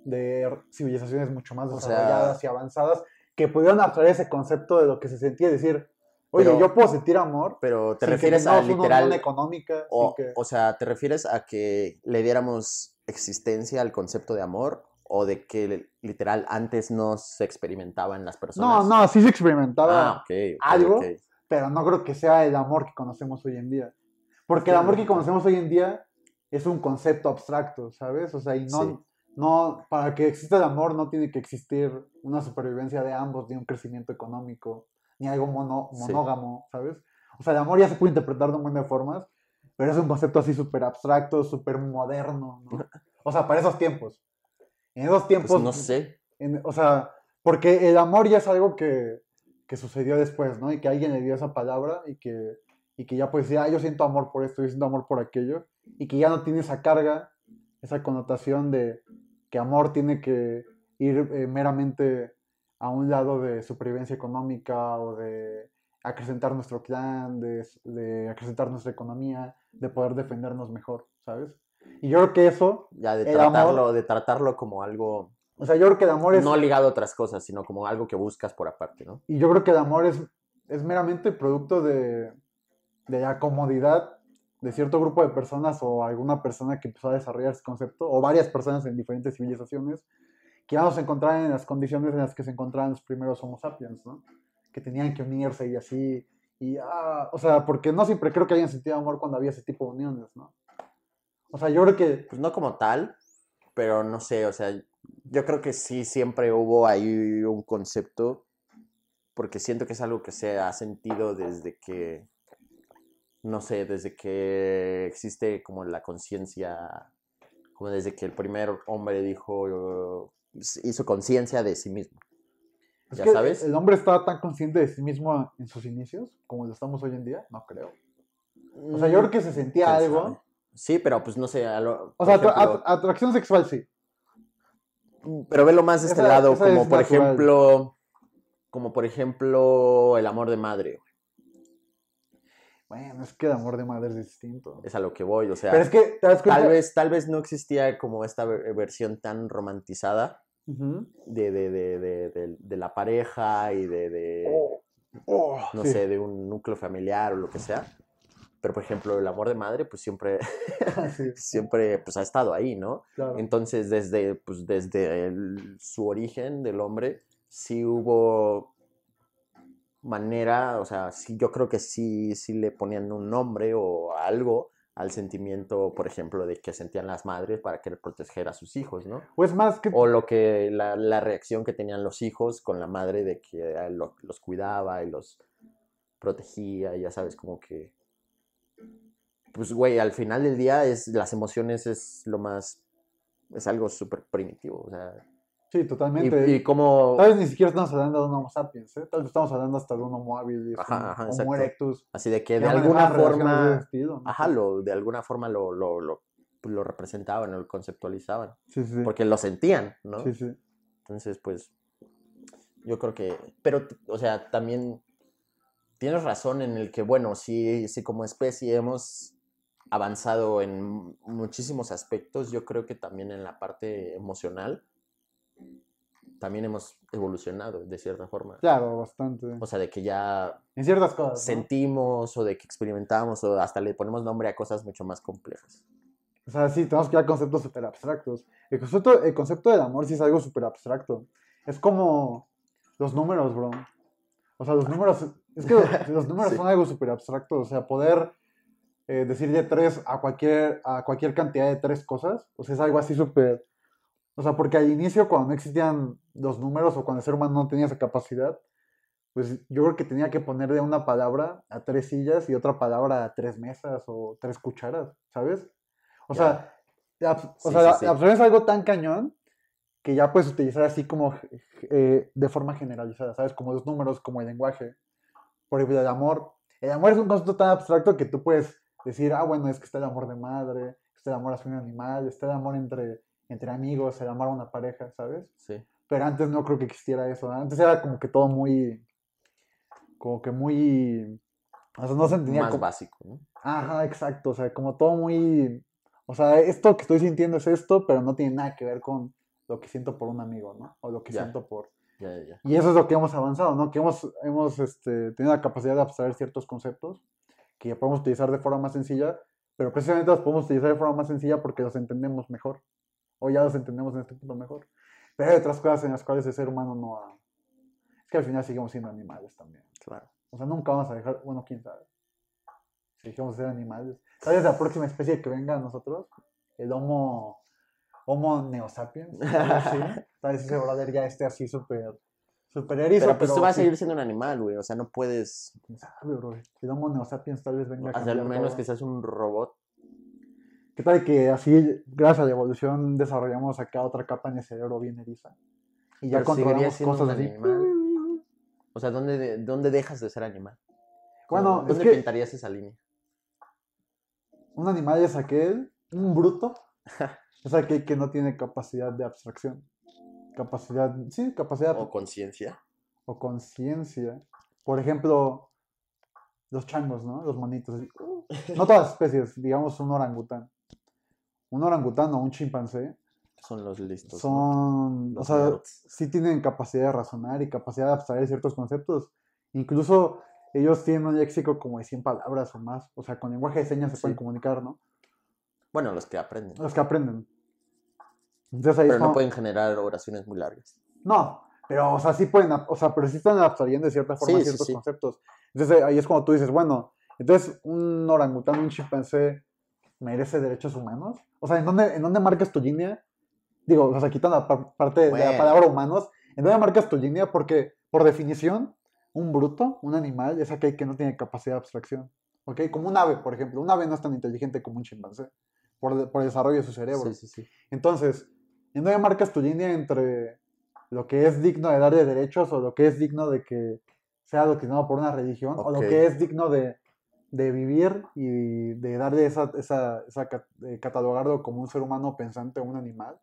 de civilizaciones mucho más O sea- desarrolladas y avanzadas que pudieron abstraer ese concepto de lo que se sentía y decir, oye, Pero- yo puedo sentir amor Pero te sin que refieres a literal... económica, O, que- o sea, ¿te refieres a que le diéramos existencia al concepto de amor o de que li- literal antes no se experimentaba en las No, personas? no, sí se experimentaba, Ah, ok, ok, algo. ok. pero no creo que sea el amor que conocemos hoy en día. Porque el amor que conocemos hoy en día es un concepto abstracto, ¿sabes? O sea, y no, Sí. no, para que exista el amor no tiene que existir una supervivencia de ambos, ni un crecimiento económico, ni algo mono- Sí. monógamo, ¿sabes? O sea, el amor ya se puede interpretar de un montón de formas, pero es un concepto así súper abstracto, súper moderno, ¿no? (laughs) O sea, para esos tiempos. En esos tiempos, Pues no sé. en- o sea, porque el amor ya es algo que, que sucedió después, ¿no? Y que alguien le dio esa palabra y que, y que ya puede decir, ah, yo siento amor por esto, yo siento amor por aquello, y que ya no tiene esa carga, esa connotación de que amor tiene que ir eh, meramente a un lado de supervivencia económica o de acrecentar nuestro clan, de, de acrecentar nuestra economía, de poder defendernos mejor, ¿sabes? Y yo creo que eso, Ya de amor- tratarlo, de tratarlo como algo o sea, yo creo que el amor es... no ligado a otras cosas, sino como algo que buscas por aparte, ¿no? Y yo creo que el amor es, es meramente producto de, de la comodidad de cierto grupo de personas o alguna persona que empezó a desarrollar ese concepto, o varias personas en diferentes civilizaciones, que vamos a encontrar en las condiciones en las que se encontraban los primeros Homo sapiens, ¿no? Que tenían que unirse y así. Y, ah, o sea, porque no siempre creo que hayan sentido amor cuando había ese tipo de uniones, ¿no? O sea, yo creo que Pues no como tal, pero no sé, o sea, yo creo que sí siempre hubo ahí un concepto, porque siento que es algo que se ha sentido desde que, no sé, desde que existe como la conciencia, como desde que el primer hombre dijo, hizo conciencia de sí mismo. Es ¿Ya sabes? ¿El hombre estaba tan consciente de sí mismo en sus inicios como lo estamos hoy en día? No creo. O sea, yo creo que se sentía ¿Quién algo. Sí, pero pues no sé, a lo- O sea, atra- ejemplo- at- atracción sexual sí. Pero velo más de este Esa- lado, esa como es por natural. ejemplo, como por ejemplo el amor de madre. Bueno, es que el amor de madre es distinto. Es a lo que voy, o sea, Pero es que, tal vez, tal vez no existía como esta ver- versión tan romantizada Ujú. de, de, de, de, de- de la pareja y de, de Oh, oh, no sí. sé, de un núcleo familiar o lo que sea. Pero, por ejemplo, el amor de madre, pues siempre, (laughs) Sí, (laughs) siempre pues, ha estado ahí, ¿no? claro. Entonces, desde, pues, desde el- su origen del hombre, sí hubo manera, o sea, sí, yo creo que sí, sí le ponían un nombre o algo al sentimiento, por ejemplo, de que sentían las madres para querer proteger a sus hijos, ¿no? Pues más que... O lo que, la, la reacción que tenían los hijos con la madre de que eh, lo- los cuidaba y los protegía, ya sabes, como que... Pues, güey, al final del día es, las emociones es lo más... Es algo súper primitivo, o sea... Sí, totalmente. y como... Tal vez ni siquiera estamos hablando de un Homo sapiens, ¿eh? Tal vez estamos hablando hasta de un Homo habilis, Ajá, un ajá, Homo erectus. Así de que que de alguna forma... Ajá, lo, de alguna forma lo, lo, lo, pues, lo representaban, lo conceptualizaban. Sí, sí. Porque lo sentían, ¿no? Sí, sí. Entonces, pues, yo creo que, pero, o sea, también tienes razón en el que, bueno, sí, sí como especie hemos avanzado en muchísimos aspectos, yo creo que también en la parte emocional, también hemos evolucionado de cierta forma. Claro, bastante. O sea, de que ya En ciertas cosas, ¿no? sentimos o de que experimentamos o hasta le ponemos nombre a cosas mucho más complejas. O sea, sí, tenemos que a conceptos súper abstractos. El concepto, el concepto del amor sí es algo súper abstracto. Es como los números, bro. O sea, los números, es que los, los números (laughs) Sí. son algo súper abstracto. O sea, poder eh, decir de tres a cualquier, a cualquier cantidad de tres cosas, o sea, es algo así súper... O sea, porque al inicio, cuando no existían los números o cuando el ser humano no tenía esa capacidad, pues yo creo que tenía que ponerle una palabra a tres sillas y otra palabra a tres mesas o tres cucharas, ¿sabes? O Ya. sea, la o Sí, sea, sí, la- sí. la es algo tan cañón que ya puedes utilizar así como eh, de forma generalizada, ¿sabes? Como los números, como el lenguaje. Por ejemplo, el amor. El amor es un concepto tan abstracto que tú puedes decir, ah, bueno, es que está el amor de madre, está el amor hacia un animal, está el amor entre, entre amigos, el amor a una pareja, ¿sabes? Sí. Pero antes no creo que existiera eso. Antes era como que todo muy. Como que muy. O sea, no se entendía Más como- básico, ¿no? Ajá, exacto. O sea, como todo muy. O sea, esto que estoy sintiendo es esto, pero no tiene nada que ver con lo que siento por un amigo, ¿no? O lo que Ya. siento por. Ya, ya, ya. Y eso es lo que hemos avanzado, ¿no? Que hemos, hemos este, tenido la capacidad de abstraer ciertos conceptos que podemos utilizar de forma más sencilla, pero precisamente los podemos utilizar de forma más sencilla porque los entendemos mejor. O ya los entendemos en este punto mejor. Pero hay otras cosas en las cuales el ser humano no ha... Es que al final seguimos siendo animales también. Claro. O sea, nunca vamos a dejar, bueno, quién sabe. Si dejamos de ser animales. ¿Sabes la próxima especie que venga a nosotros? El Homo, homo neosapiens. así. (laughs) ¿Sabes? Ese brother ya esté así súper, erizo. Pero pues tú vas a seguir siendo un animal, güey. O sea, no puedes, quién sabe, bro. El Homo neosapiens tal vez venga a hacer cambiar menos todo. que seas un robot. ¿Qué tal que así, gracias a la evolución, desarrollamos acá otra capa en el cerebro bien eriza? Y ya Pero controlamos cosas así. animal. O sea, ¿dónde, de- dónde dejas de ser animal? Bueno, es ¿Dónde que pintarías esa línea? un animal es aquel, un bruto, (laughs) es aquel que no tiene capacidad de abstracción. Capacidad, sí, capacidad ¿O conciencia? o conciencia. Por ejemplo, los changos, ¿no? Los monitos. así. No todas las especies, digamos un orangután. Un orangután o un chimpancé Son los listos. ¿no? son, o Los sea, nerds. sí tienen capacidad de razonar y capacidad de abstraer ciertos conceptos. Incluso ellos tienen un léxico como de 100 palabras o más. O sea, con lenguaje de señas se Sí. pueden comunicar, ¿no? Bueno, los que aprenden. Los que aprenden. Entonces ahí es Pero no pueden generar oraciones muy largas. No, pero, o sea, sí pueden, o sea, pero sí están abstrayendo de cierta forma Sí, ciertos sí. conceptos. Entonces ahí es cuando tú dices, bueno, entonces un orangután, un chimpancé, merece derechos humanos. O sea, ¿en dónde, en dónde marcas tu línea? Digo, o sea, quitando la par- parte de la palabra humanos, ¿en dónde marcas tu línea? Porque, por definición, un bruto, un animal, es aquel que no tiene capacidad de abstracción. ¿Ok? Como un ave, por ejemplo. Un ave no es tan inteligente como un chimpancé, por, por el desarrollo de su cerebro. Sí, sí, sí. Entonces, ¿en dónde marcas tu línea entre lo que es digno de darle derechos o lo que es digno de que sea adoctrinado por una religión o lo que es digno de, de vivir y de darle esa, esa, esa de catalogarlo como un ser humano pensante o un animal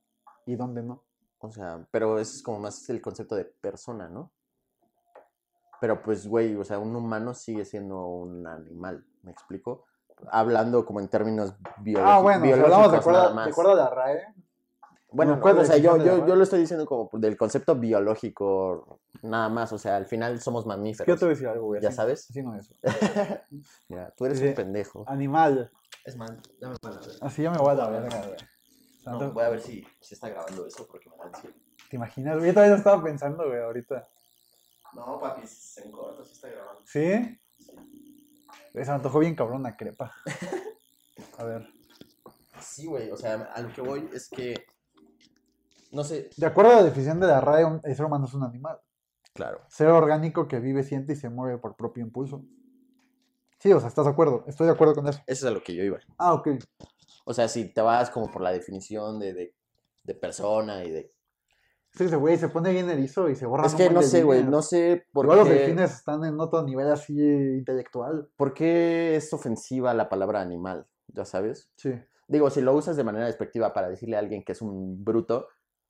y dónde no? O sea, pero eso es como más el concepto de persona, ¿no? Pero pues, güey, o sea, un humano sigue siendo un animal, ¿me explico? Hablando como en términos biológicos. Ah, bueno, si hablamos de acuerdo, de acuerdo a la RAE. Bueno, ¿Me acuerdo o sea, yo, yo, la yo lo estoy diciendo como del concepto biológico, nada más. O sea, al final somos que yo mamíferos. te voy a decir algo, güey. ¿Ya así- sabes? Así no es. (laughs) Mira, tú eres un pendejo. Animal. Es más, dame. Así ya me voy a la verga, güey. No, voy a ver si, si está grabando eso porque me da ansiedad. ¿Te imaginas? Yo todavía lo estaba pensando, güey, ahorita. No, papi, se encorta, sí está grabando. ¿Sí? Se me antojó bien cabrón una crepa. (laughs) A ver. Sí, güey, o sea, a lo que voy es que. No sé. De acuerdo a la definición de la RAE, el ser humano es un animal. Claro. Ser orgánico que vive, siente y se mueve por propio impulso. Sí, o sea, ¿estás de acuerdo? Estoy de acuerdo con eso. Eso es a lo que yo iba. Ah, ok. O sea, si te vas como por la definición de, de, de persona y de. Sí, güey se pone bien erizo y se borra Es que no sé, güey, no sé por Igual los qué, delfines están en otro nivel así intelectual. por qué es ofensiva la palabra animal, ya sabes. Sí. Digo, si lo usas de manera despectiva para decirle a alguien que es un bruto,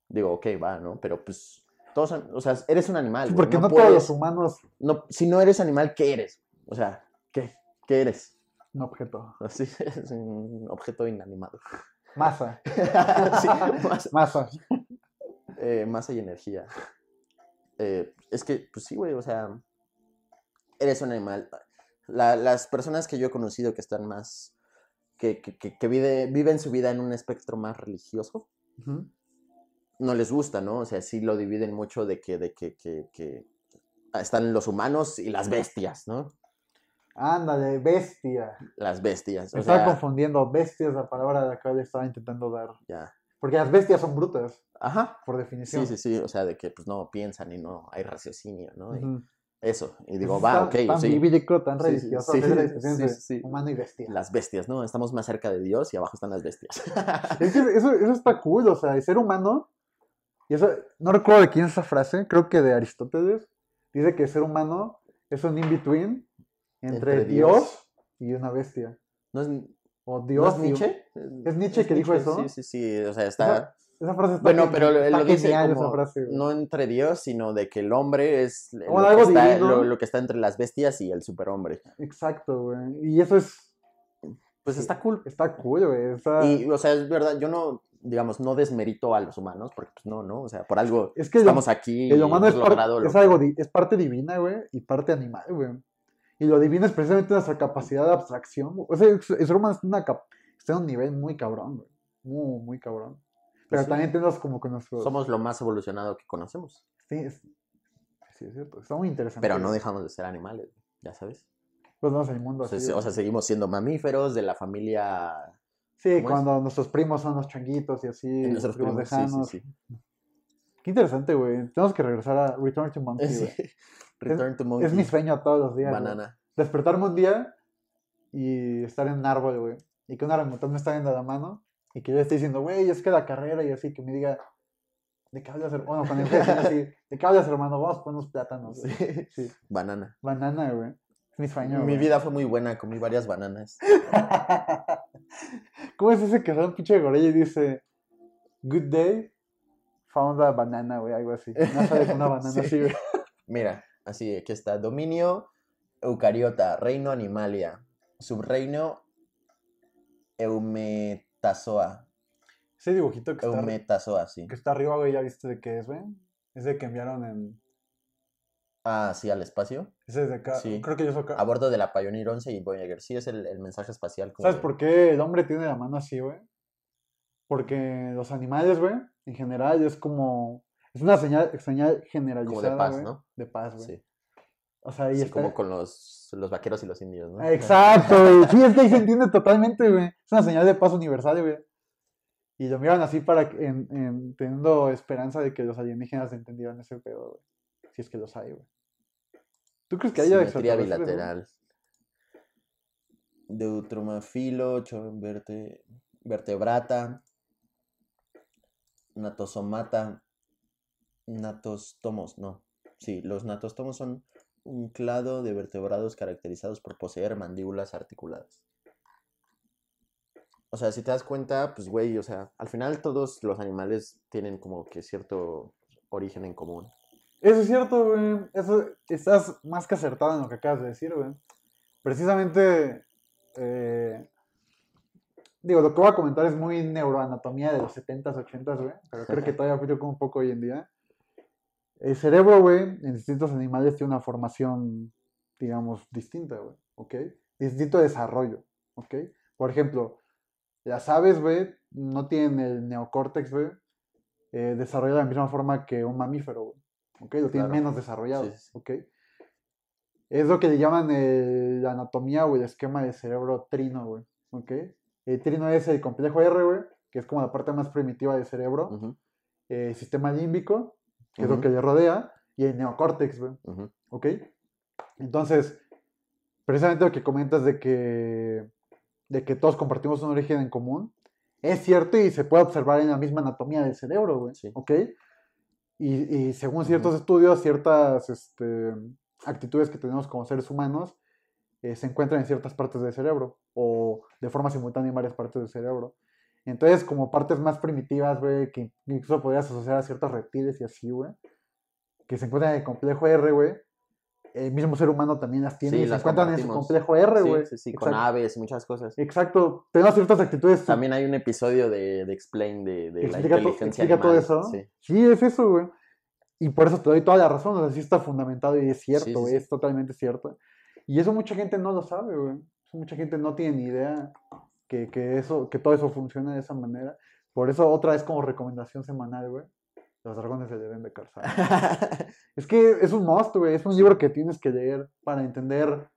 digo, ok, va, ¿no? Pero pues, todos, o sea, eres un animal. Sí, porque no, todos puedes- los humanos, no- si no eres animal, ¿qué eres? O sea, ¿qué? ¿qué eres? Un objeto. Así (laughs) es un objeto inanimado. Masa. (laughs) sí, Masa. eh, masa y energía. Eh, es que, pues sí, güey, o sea, eres un animal. La- las personas que yo he conocido que están más, que, que, que- que vive- viven su vida en un espectro más religioso. No les gusta, ¿no? O sea, sí lo dividen mucho de que, de que, que, que están los humanos y las bestias, ¿no? Ándale, bestia. Las bestias. Me O estaba sea, confundiendo. Bestia es la palabra de la que le estaba intentando dar. ya. Porque las bestias son brutas, Ajá. por definición. Sí, sí, sí. O sea, de que pues no piensan y no hay raciocinio, ¿no? Y. Eso. Y digo, Es va, ok, Tan sí. bíblico, tan religioso. sí, sí, sí. Humano y bestia. Las bestias, ¿no? Estamos más cerca de Dios y abajo están las bestias. Es que eso, eso está cool, o sea, el ser humano, y eso, no recuerdo de quién es esa frase, creo que de Aristóteles, dice que el ser humano es un in-between entre, Entre Dios, Dios. y una bestia. ¿No es, O ¿no Dios es y- Nietzsche? ¿Es Nietzsche que dijo eso? Sí, sí, sí. O sea, está... Esa frase está Bueno, gen- pero está lo dice como esa frase, no entre Dios, sino de que el hombre es lo, Bueno, que algo está, lo- lo que está entre las bestias y el superhombre. Exacto, güey. Y eso es, Pues está cool. está cool, güey. está- Y, o sea, es verdad, yo no, digamos, no desmerito a los humanos, porque pues no, ¿no? O sea, por algo es que el, estamos aquí el humano es, logrado es algo, es parte divina, güey, y parte animal, güey. Y lo divino es precisamente nuestra capacidad de abstracción. güey. O sea, el ser humano está en, una está en un nivel muy cabrón, güey. Muy, muy cabrón. Pero Pues sí. también tenemos como que nuestros... Somos lo más evolucionado que conocemos, Sí, es, sí, es cierto. Está muy interesante. pero no dejamos de ser animales, ya sabes. Pues vamos el mundo O sea, así. o sea, seguimos siendo mamíferos de la familia... sí, cuando nuestros primos son los changuitos y así, de nuestros primos sí, lejanos. sí, sí. Qué interesante, güey. Tenemos que regresar a Return to Monkey, Sí. güey. (laughs) Return to Monkey. Es mi sueño todos los días. güey. Banana. despertarme un día y estar en un árbol, güey. Y que un orangután me está viendo la mano y que yo esté diciendo, güey, es que la carrera y así, que me diga, ¿de qué hablas, hermano? Bueno, cuando empiece así, ¿de qué hablas, hermano? Vamos por unos plátanos. güey". (laughs) Sí. Sí. Banana. Banana, güey. Es mi sueño. Mi güey. vida fue muy buena, comí varias bananas. (laughs) ¿Cómo es ese que sale un pinche gorilla y dice, good day, found a banana, güey? Algo así. No con una (laughs) banana Sí. así, güey. Mira, así, aquí está. Dominio eucariota, reino animalia. Subreino eumetazoa. Ese dibujito que está, Eumetazoa, sí. que está arriba, güey, ¿ya viste de qué es, güey? Ese que enviaron en... Ah, sí, al espacio. Ese es de acá. Sí. Creo que yo soy acá. A bordo de la Pioneer 11 y Voyager. Sí, es el, el mensaje espacial. como ¿Sabes de- por qué el hombre tiene la mano así, güey? Porque los animales, güey, en general es como. Es una señal, señal generalizada. paz, güey, ¿no? De paz, güey. Sí, O sea, y sí, está- como con los, los vaqueros y los indios, ¿no? Exacto, (laughs) güey. Sí, es que ahí se entiende totalmente, güey. Es una señal de paz universal, güey. Y lo miran así para en, en- teniendo esperanza de que los alienígenas entendieran ese pedo, güey. Si es que los hay, güey. ¿Tú crees que haya extraterrestres, bilateral. Deutromafilo, verte, vertebrata, natosomata, natostomos, no. Sí, los natostomos son un clado de vertebrados caracterizados por poseer mandíbulas articuladas. O sea, si te das cuenta, pues güey, o sea, al final todos los animales tienen como que cierto origen en común. Eso es cierto, güey. Eso, estás más que acertado en lo que acabas de decir, güey. Precisamente, eh, digo, lo que voy a comentar es muy neuroanatomía de los 70s, 80s, güey. Pero creo que (laughs) todavía aplica un poco hoy en día. El cerebro, güey, en distintos animales tiene una formación, digamos, distinta, güey. ¿Ok? Distinto desarrollo, ¿ok? Por ejemplo, las aves, güey, no tienen el neocórtex, güey, eh, desarrollado de la misma forma que un mamífero, güey. ¿Ok? Lo tienen menos desarrollado, Sí, sí, sí. ¿ok? Es lo que le llaman el- la anatomía o el esquema del cerebro trino, güey. ¿Ok? El trino es el complejo R, güey, que es como la parte más primitiva del cerebro. El sistema límbico, que es lo que le rodea. Y el neocórtex, güey. ujú. ¿Ok? Entonces, precisamente lo que comentas de que, de que todos compartimos un origen en común, es cierto y se puede observar en la misma anatomía del cerebro, güey. Sí. ¿Ok? Y, y según ciertos estudios, ciertas este, actitudes que tenemos como seres humanos eh, se encuentran en ciertas partes del cerebro o de forma simultánea en varias partes del cerebro. Entonces, como partes más primitivas, güey, que incluso podrías asociar a ciertos reptiles y así, güey, que se encuentran en el complejo R, güey, el mismo ser humano también las tiene Sí, y se encuentran en su complejo R, Sí, güey. sí, sí, con Exacto. aves y muchas cosas. Exacto. Tenemos ciertas actitudes. También hay un episodio de, de Explain de, de la inteligencia explica todo eso. Sí. Sí, es eso, güey. Y por eso te doy toda la razón. O sea, sí está fundamentado y es cierto, Sí, sí, güey. sí. Es totalmente cierto. Y eso mucha gente no lo sabe, güey. Mucha gente no tiene ni idea que, que, eso, que todo eso funciona de esa manera. Por eso, otra vez como recomendación semanal, güey. Los dragones se deben de calzar. (laughs) Es que es un must, güey. Es un libro que tienes que leer para entender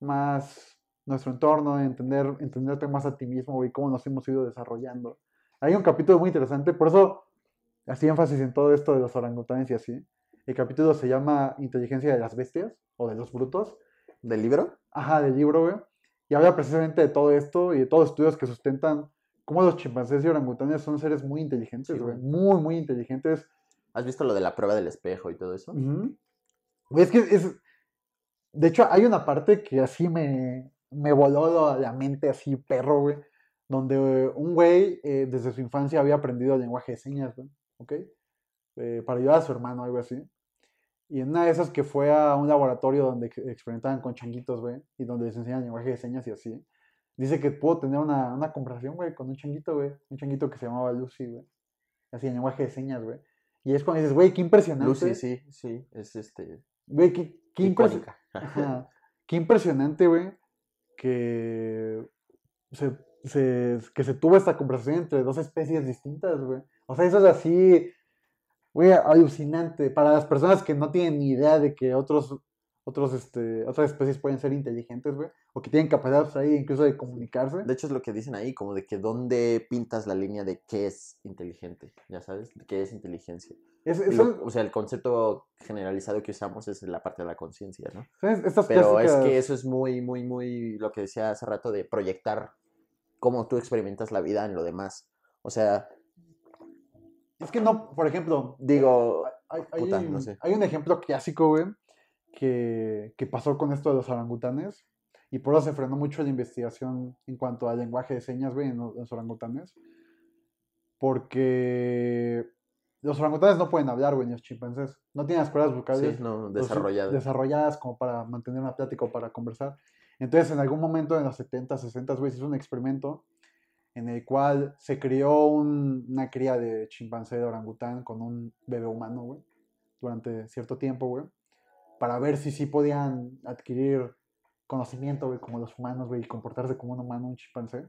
más nuestro entorno, entender, entenderte más a ti mismo, güey, cómo nos hemos ido desarrollando. Hay un capítulo muy interesante, por eso hacía énfasis en todo esto de los orangutanes y así. El capítulo se llama Inteligencia de las Bestias o de los Brutos. ¿Del libro? Ajá, del libro, güey. Y habla precisamente de todo esto y de todos los estudios que sustentan cómo los chimpancés y orangutanes son seres muy inteligentes, güey. Muy, muy inteligentes. ¿Has visto lo de la prueba del espejo y todo eso? Es que es. De hecho, hay una parte que así me, me voló la- mente, así, perro, güey. Donde un güey eh, desde su infancia había aprendido el lenguaje de señas, güey. ¿Ok? Eh, para ayudar a su hermano, algo así. Y en una de esas que fue a un laboratorio donde ex- experimentaban con changuitos, güey. Y donde les enseñan lenguaje de señas y así. Dice que pudo tener una, una conversación, güey, con un changuito, güey. Un changuito que se llamaba Lucy, güey. Así en lenguaje de señas, güey. Y es cuando dices, güey, qué impresionante. Lucy, sí, sí, es este. Güey, qué, qué. Qué impresionante, güey, que se, se- que se tuvo esta conversación entre dos especies distintas, güey. O sea, eso es así, güey, alucinante. Para las personas que no tienen ni idea de que otros, otros, este, otras especies pueden ser inteligentes, güey, o que tienen capacidad abstrahida incluso de comunicarse. De hecho, es lo que dicen ahí, como de que dónde pintas la línea de qué es inteligente, ya sabes, qué es inteligencia. Es, Lo- eso- o sea, el concepto generalizado que usamos es la parte de la conciencia, ¿no? Pero es que eso es muy, muy, muy lo que decía hace rato de proyectar cómo tú experimentas la vida en lo demás. O sea, Es que no, por ejemplo, digo, hay, hay- Puta, no sé. hay un ejemplo clásico, güey, que, que pasó con esto de los orangutanes. Y por eso se frenó mucho la investigación en cuanto al lenguaje de señas, güey, en, los- orangutanes. Porque los orangutanes no pueden hablar, güey, ni los chimpancés. No tienen las cuerdas vocales sí, no, desarrollado. desarrolladas como para mantener una plática o para conversar. Entonces, en algún momento en los 70, 60, güey, se hizo un experimento en el cual se crió un- una cría de chimpancé de orangután con un bebé humano, güey, durante cierto tiempo, güey, para ver si sí podían adquirir conocimiento, güey, como los humanos, güey, y comportarse como un humano, un chimpancé,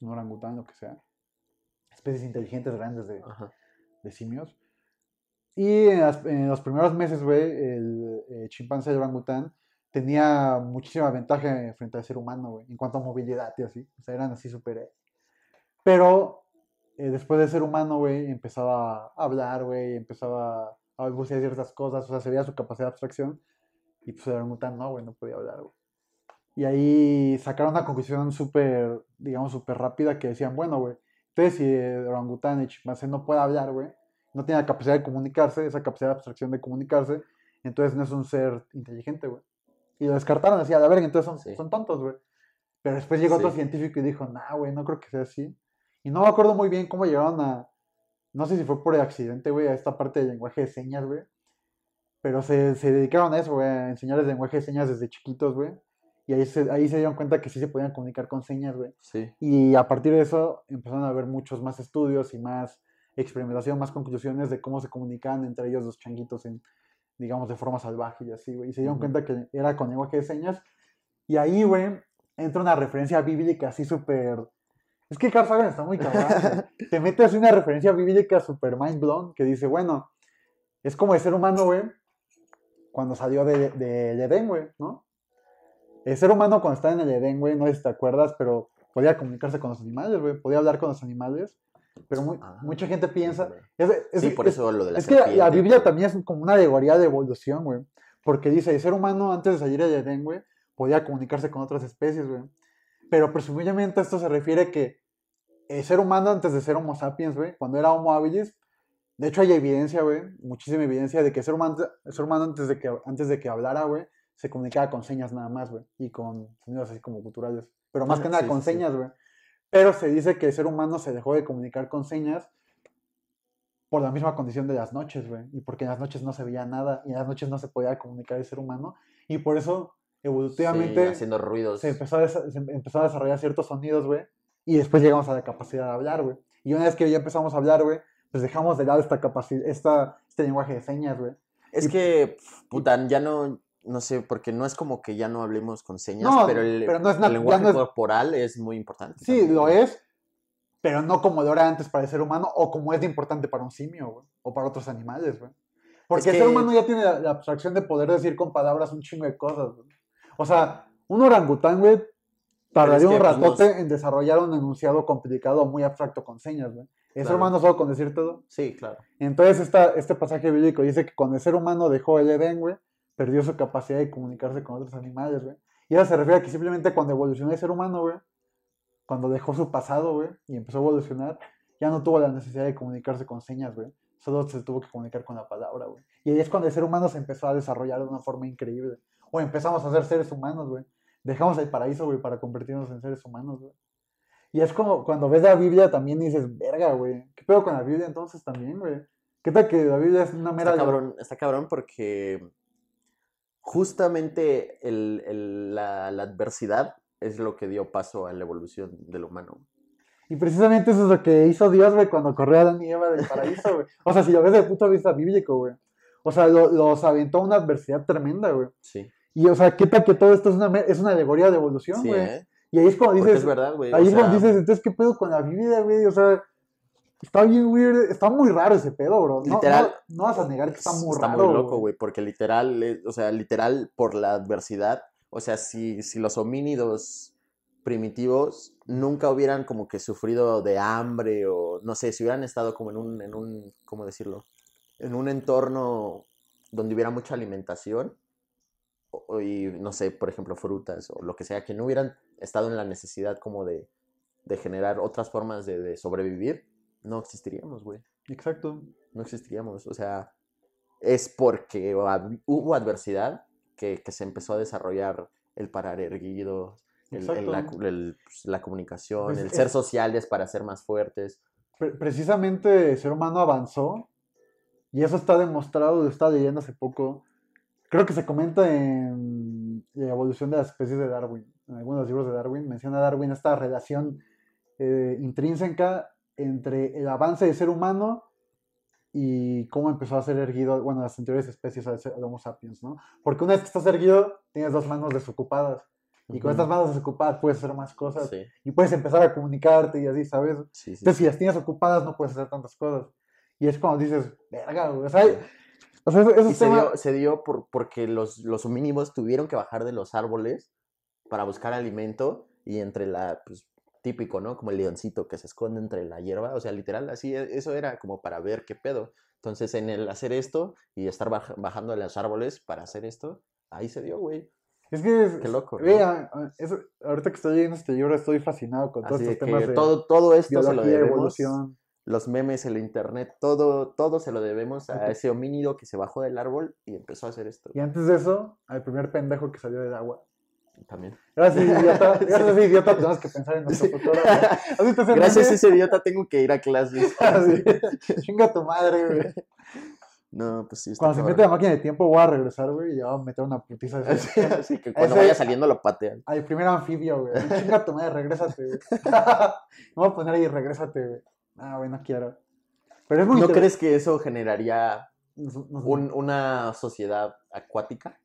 un orangután, lo que sea. Especies inteligentes grandes de, de simios. Y en, las- en los primeros meses, güey, el, eh, chimpancé de orangután tenía muchísima ventaja frente al ser humano, güey, en cuanto a movilidad y así. O sea, eran así súper... Pero eh, después de ser humano, güey, empezaba a hablar, güey, empezaba a balbucear ciertas cosas, o sea, se veía su capacidad de abstracción. Y pues el orangután no, güey, no podía hablar, güey. Y ahí sacaron una conclusión súper, digamos, súper rápida que decían, bueno, güey, entonces si el orangután, el chimpancé no puede hablar, güey, no tiene la capacidad de comunicarse, esa capacidad de abstracción de comunicarse, entonces no es un ser inteligente, güey. Y lo descartaron así, a verga, entonces son, Sí. son tontos, güey. Pero después llegó otro científico y dijo, nah, güey, no creo que sea así. Y no me acuerdo muy bien cómo llegaron a, no sé si fue por accidente, güey, a esta parte del lenguaje de señas, güey. pero se, se dedicaron a eso, güey, a enseñarles lenguaje de señas desde chiquitos, güey. Y ahí se, ahí se dieron cuenta que sí se podían comunicar con señas, güey. Sí. Y a partir de eso empezaron a haber muchos más estudios y más experimentación, más conclusiones de cómo se comunicaban entre ellos los changuitos en, digamos, de forma salvaje y así, güey. Y se dieron cuenta que era con lenguaje de señas. Y ahí, güey, entra una referencia bíblica así súper... Es que Carl Sagan está muy cabrón. (laughs) Te mete así una referencia bíblica súper mind blown que dice, bueno, es como el ser humano, güey, cuando salió de, de Edén, güey, ¿no? El ser humano cuando estaba en el Edén, güey, no sé si te acuerdas, pero podía comunicarse con los animales, güey, podía hablar con los animales, pero Ah, mucha gente piensa... es- es- Sí, por es- eso lo de la es que la, Biblia también es como una alegoría de evolución, güey. Porque dice, el ser humano antes de salir del Edén, güey, podía comunicarse con otras especies, güey. Pero presumiblemente esto se refiere que el ser humano antes de ser Homo sapiens, güey, cuando era Homo habilis, de hecho hay evidencia, güey, muchísima evidencia de que el ser humano, el ser humano antes, de que, antes de que hablara, güey, se comunicaba con señas nada más, güey, y con sonidos así como culturales. Pero más que nada sí, con sí, señas, güey. Pero se dice que el ser humano se dejó de comunicar con señas por la misma condición de las noches, güey. Y porque en las noches no se veía nada y en las noches no se podía comunicar el ser humano. Y por eso, evolutivamente, Sí, haciendo ruidos. se, empezó a se empezó a desarrollar ciertos sonidos, güey. Y después llegamos a la capacidad de hablar, güey. Y una vez que ya empezamos a hablar, güey, pues dejamos de lado esta capacidad, esta, este lenguaje de señas, güey. Es Y- que, puta, ya no, no sé, porque no es como que ya no hablemos con señas, No, pero el, pero no es el nat- ya lenguaje no es- corporal es muy importante. Sí, también, lo es, pero no como lo era antes para el ser humano o como es de importante para un simio, güey. O para otros animales, güey. Porque Es el ser humano ya tiene la, la abstracción de poder decir con palabras un chingo de cosas, güey. O sea, un orangután, güey, tardaría un pues, ratote nos- en desarrollar un enunciado complicado muy abstracto con señas, güey. Ser Claro. humano solo con decir todo. Sí, claro. Entonces, esta, este pasaje bíblico dice que cuando el ser humano dejó el Edén, güey, perdió su capacidad de comunicarse con otros animales, güey. Y eso se refiere a que simplemente cuando evolucionó el ser humano, güey, cuando dejó su pasado, güey, y empezó a evolucionar, ya no tuvo la necesidad de comunicarse con señas, güey. Solo se tuvo que comunicar con la palabra, güey. Y ahí es cuando el ser humano se empezó a desarrollar de una forma increíble. O empezamos a ser seres humanos, güey. Dejamos el paraíso, güey, para convertirnos en seres humanos, güey. Y es como cuando ves la Biblia también dices, verga, güey. ¿Qué pedo con la Biblia entonces también, güey? ¿Qué tal que la Biblia es una mera... Está cabrón, está cabrón porque justamente el- el- la, la adversidad es lo que dio paso a la evolución del humano. Y precisamente eso es lo que hizo Dios, güey, cuando corrió a Adán y Eva del paraíso, güey. O sea, si lo ves desde el punto de vista bíblico, güey. O sea, lo- los aventó a una adversidad tremenda, güey. Sí, Y, o sea, ¿qué tal que todo esto es una, es una alegoría de evolución, sí, güey? ¿eh? Y ahí es cuando Porque dices, es verdad, güey. ahí es cuando sea, dices, entonces, ¿qué pedo con la Biblia, güey? O sea, está bien weird, está muy raro ese pedo, bro. No, Literal, no, no vas a negar que está muy está raro, muy loco, güey, porque literal, eh, o sea, literal por la adversidad, o sea, si, si los homínidos primitivos nunca hubieran como que sufrido de hambre o no sé, si hubieran estado como en un, en un, ¿cómo decirlo? En un entorno donde hubiera mucha alimentación y no sé, por ejemplo, frutas o lo que sea, que no hubieran estado en la necesidad como de, de generar otras formas de, de sobrevivir, no existiríamos, güey Exacto. no existiríamos. O sea, es porque hubo adversidad que, que se empezó a desarrollar el parar erguidos, el- el- la, Exacto. cu- el, pues, la comunicación, Pues el es- ser sociales para ser más fuertes. Pre- precisamente el ser humano avanzó y eso está demostrado, lo estaba leyendo hace poco. Creo que se comenta en la evolución de las especies de Darwin. En algunos libros de Darwin menciona Darwin esta relación eh, intrínseca entre el avance del ser humano y cómo empezó a ser erguido, bueno, las anteriores especies al Homo sapiens, ¿no? Porque una vez que estás erguido, tienes dos manos desocupadas. Y con Ujú. estas manos desocupadas puedes hacer más cosas. Sí, Y puedes empezar a comunicarte y así, ¿sabes? sí, sí, Entonces, si las tienes ocupadas, no puedes hacer tantas cosas. Y es cuando dices, verga, güey. O sea, o sea, eso- Y se dio, se dio por, porque los, los homínimos tuvieron que bajar de los árboles para buscar alimento y entre la, pues, típico, ¿no? Como el leoncito que se esconde entre la hierba, o sea, literal, así, e- eso era como para ver qué pedo. Entonces, en el hacer esto y estar baj- bajando de los árboles para hacer esto, ahí se dio, güey. Es que, es- Qué loco, güey, ¿no? a- a- eso- ahorita que estoy leyendo este libro, estoy fascinado con todos Así estos temas que de todo, todo esto se lo debemos, evolución. Los memes, el internet, todo, todo se lo debemos a ese homínido que se bajó del árbol y empezó a hacer esto Y antes de eso, al primer pendejo que salió del agua. también. Gracias, idiota. Gracias, a ese idiota. Tenemos que pensar en nuestro futuro. güey. ¿Has visto ese Gracias a ese idiota tengo que ir a clases. (laughs) Así, Chinga tu madre, güey. (laughs) No, pues sí. Cuando se mete la máquina de tiempo, voy a regresar, güey, y ya voy a meter una putiza. Así, (laughs) así que cuando Ese- vaya saliendo lo patean. Al primer anfibio, güey. Chinga tu madre, regrésate, güey. Me voy a poner ahí, regrésate, güey. Ah, güey, no quiero. Pero es muy ¿No crees que eso generaría un- una sociedad acuática?